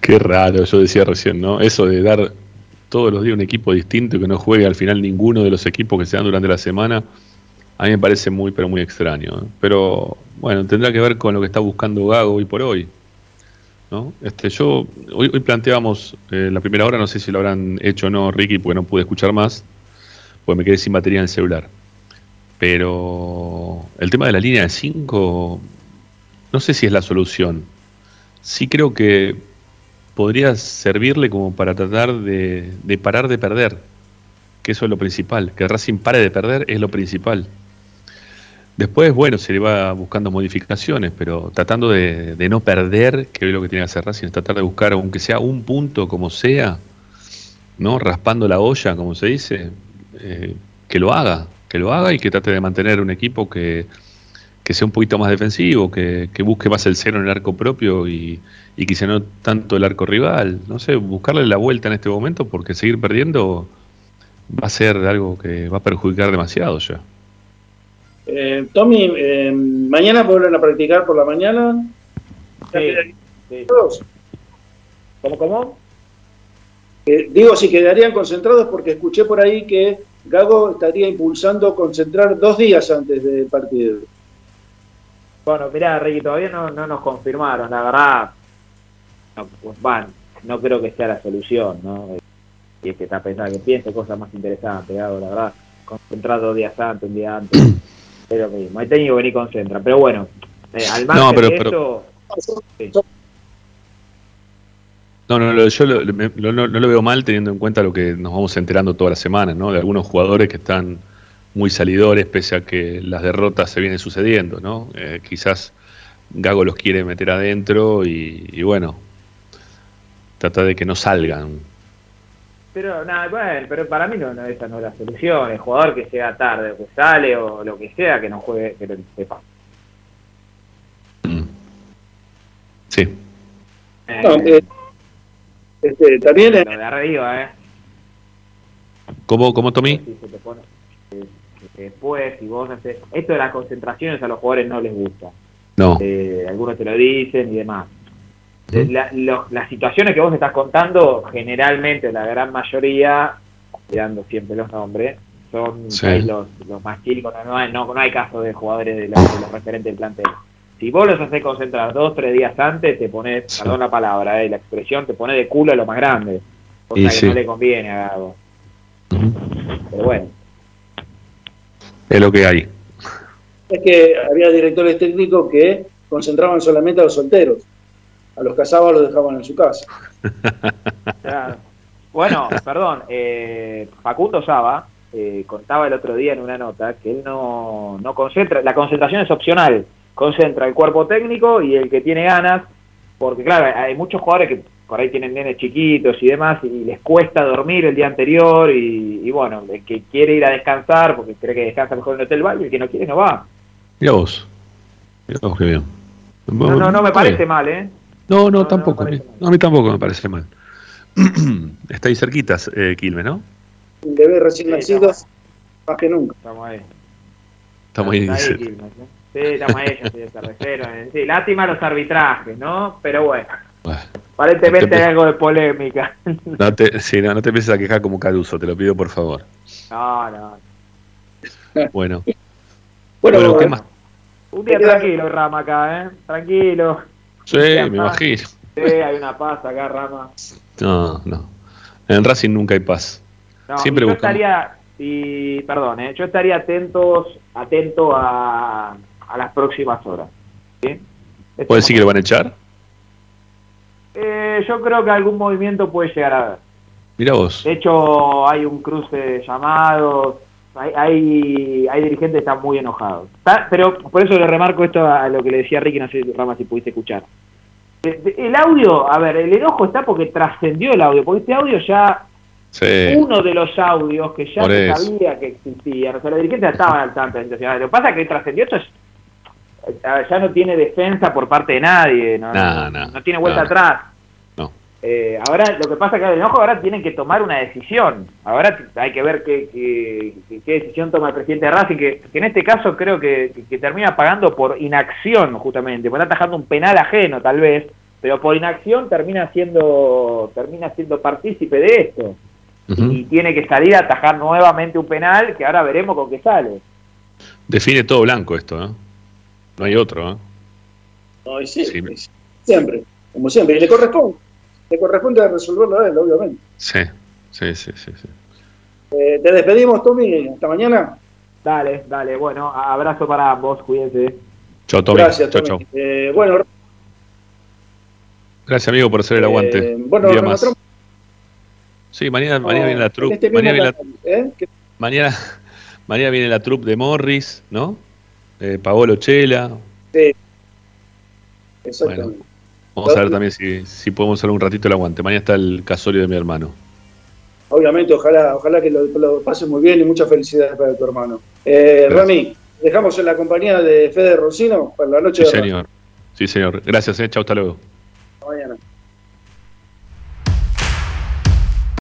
Qué raro, yo decía recién, ¿no? Eso de dar todos los días un equipo distinto y que no juegue al final ninguno de los equipos que se dan durante la semana, a mí me parece muy, pero muy extraño. ¿eh? Pero bueno, tendrá que ver con lo que está buscando Gago hoy por hoy. ¿No? Este, yo hoy, hoy planteábamos eh, la primera hora, no sé si lo habrán hecho o no, Ricky, porque no pude escuchar más, porque me quedé sin batería en el celular. Pero el tema de la línea de 5, no sé si es la solución. Sí creo que podría servirle como para tratar de, parar de perder, que eso es lo principal, que Racing pare de perder es lo principal. Después, bueno, se le va buscando modificaciones, pero tratando de, no perder, que es lo que tiene que hacer Racing, tratar de buscar, aunque sea un punto como sea, ¿no? Raspando la olla, como se dice, eh, que lo haga, que lo haga y que trate de mantener un equipo que, que sea un poquito más defensivo, que, busque más el cero en el arco propio y, y quizá no tanto el arco rival. No sé, buscarle la vuelta en este momento porque seguir perdiendo va a ser algo que va a perjudicar demasiado ya. Eh, Tommy, eh, ¿mañana vuelven a practicar por la mañana? Sí, ¿Cómo, cómo? Eh, digo, si quedarían concentrados porque escuché por ahí que Gago estaría impulsando concentrar dos días antes del partido. Bueno, mirá, Ricky, todavía no, no nos confirmaron, la verdad, no, pues, no creo que sea la solución, ¿no? Y es que está pensando que piense cosas más interesantes, la verdad, concentrar dos días antes, un día antes, es lo mismo, hay técnico que ni concentra, pero bueno, eh, al margen no, pero, de eso... No, no, yo no, no, lo veo mal teniendo en cuenta lo que nos vamos enterando todas las semanas, ¿no? De algunos jugadores que están muy salidores pese a que las derrotas se vienen sucediendo, ¿no? Eh, quizás Gago los quiere meter adentro y, bueno, trata de que no salgan. Pero nada, bueno, pero para mí no, esa no es la solución. El jugador que sea tarde o que sale o lo que sea, que no juegue, que lo sepa. Mm. Sí. Eh, eh, este, también es... de arriba, ¿eh? ¿Cómo, cómo Tommy? después, si vos haces... Esto de las concentraciones a los jugadores no les gusta. No. Eh, algunos te lo dicen y demás. Eh, las situaciones que vos estás contando, generalmente, la gran mayoría, mirando siempre los nombres, son los, los, más chicos, no, hay, no, hay caso de jugadores de, los referentes del plantel. Si vos los haces concentrar dos, tres días antes, te pones, perdón la palabra, eh, la expresión, te pone de culo a lo más grande. Cosa que no le conviene a Gago. Pero bueno. Es lo que hay es que había directores técnicos que concentraban solamente a los solteros. A los casados los dejaban en su casa. Bueno, perdón, eh, Facundo Saba eh, contaba el otro día en una nota que él no, no concentra, la concentración es opcional, concentra el cuerpo técnico y el que tiene ganas, porque claro, hay muchos jugadores que por ahí tienen nenes chiquitos y demás y les cuesta dormir el día anterior y, y bueno, el que quiere ir a descansar porque cree que descansa mejor en el hotel va y el que no quiere no va. Mira vos. Mira vos qué bien. No, no, no me parece mal, ¿eh? No, no, tampoco. a, mí, no, a mí tampoco me parece mal. Está ahí cerquitas, eh, Quilmes, ¿no? Un bebé recién nacido, más que nunca. Estamos ahí. Estamos ahí, Está dice. Quilmes, ¿eh? Sí, estamos ahí, el cervecero. eh. Sí, lástima los arbitrajes, ¿no? Pero bueno, aparentemente no te hay algo de polémica. No te, sí, no, no te empieces a quejar como Caruso, te lo pido por favor. No, no. Bueno. Bueno, Bueno, ¿qué bueno. más? Un día tranquilo, Rama, acá, ¿eh? Tranquilo. Sí, me imagino. Sí, hay una paz acá, Rama. No, no. En Racing nunca hay paz. No, Siempre yo buscamos. estaría, y perdón, ¿eh? yo estaría atentos, atento a, a las próximas horas. ¿sí? Este ¿Puede decir que lo van a echar? Eh, yo creo que algún movimiento puede llegar a haber. Mira vos. De hecho, hay un cruce de llamados, hay, hay, hay dirigentes que están muy enojados. Está- Pero por eso le remarco esto a lo que le decía Ricky, no sé, Rama, si pudiste escuchar. El audio, a ver, el enojo está porque trascendió el audio, porque este audio ya, Sí. uno de los audios que ya se sabía que existían, o sea, los dirigentes ya estaban al tanto de la situación. Lo que pasa es que trascendió esto es, ya no tiene defensa por parte de nadie, no, No, no, no, no tiene vuelta atrás. Eh, ahora lo que pasa es que el enojo ahora tienen que tomar una decisión. Ahora hay que ver qué, qué, qué- decisión toma el presidente de Racing, que, que en este caso creo que, que- que termina pagando por inacción justamente, porque está atajando un penal ajeno tal vez, pero por inacción termina siendo termina siendo partícipe de esto y tiene que salir a atajar nuevamente un penal que ahora veremos con qué sale. Define todo blanco esto, ¿no? No hay otro, ¿eh? No, sí, siempre, como siempre. Y le corresponde, le corresponde resolverlo a él, obviamente. Sí, sí, sí, sí. sí. Eh, te despedimos, Tommy, hasta mañana. Dale, dale, bueno, abrazo para ambos, cuídense. Chao, Tommy. Gracias, Tommy. chao. Eh, bueno, Gracias, amigo, por hacer el aguante. eh, bueno, Un día más. Sí, mañana, mañana viene la en troupe. este mañana, viene la, ¿eh? Mañana, mañana viene la troupe de Morris, ¿no? Eh, Paolo Chela. Sí. Exactamente. Bueno, vamos a ver también si, si podemos hacer un ratito el aguante. Mañana está el casorio de mi hermano. Obviamente, ojalá, ojalá que lo, lo pases muy bien y muchas felicidades para tu hermano. Eh, Rami, dejamos en la compañía de Fede Roncino para la noche Sí, de señor. Sí, señor. Gracias, eh. Chao, hasta luego. Hasta mañana.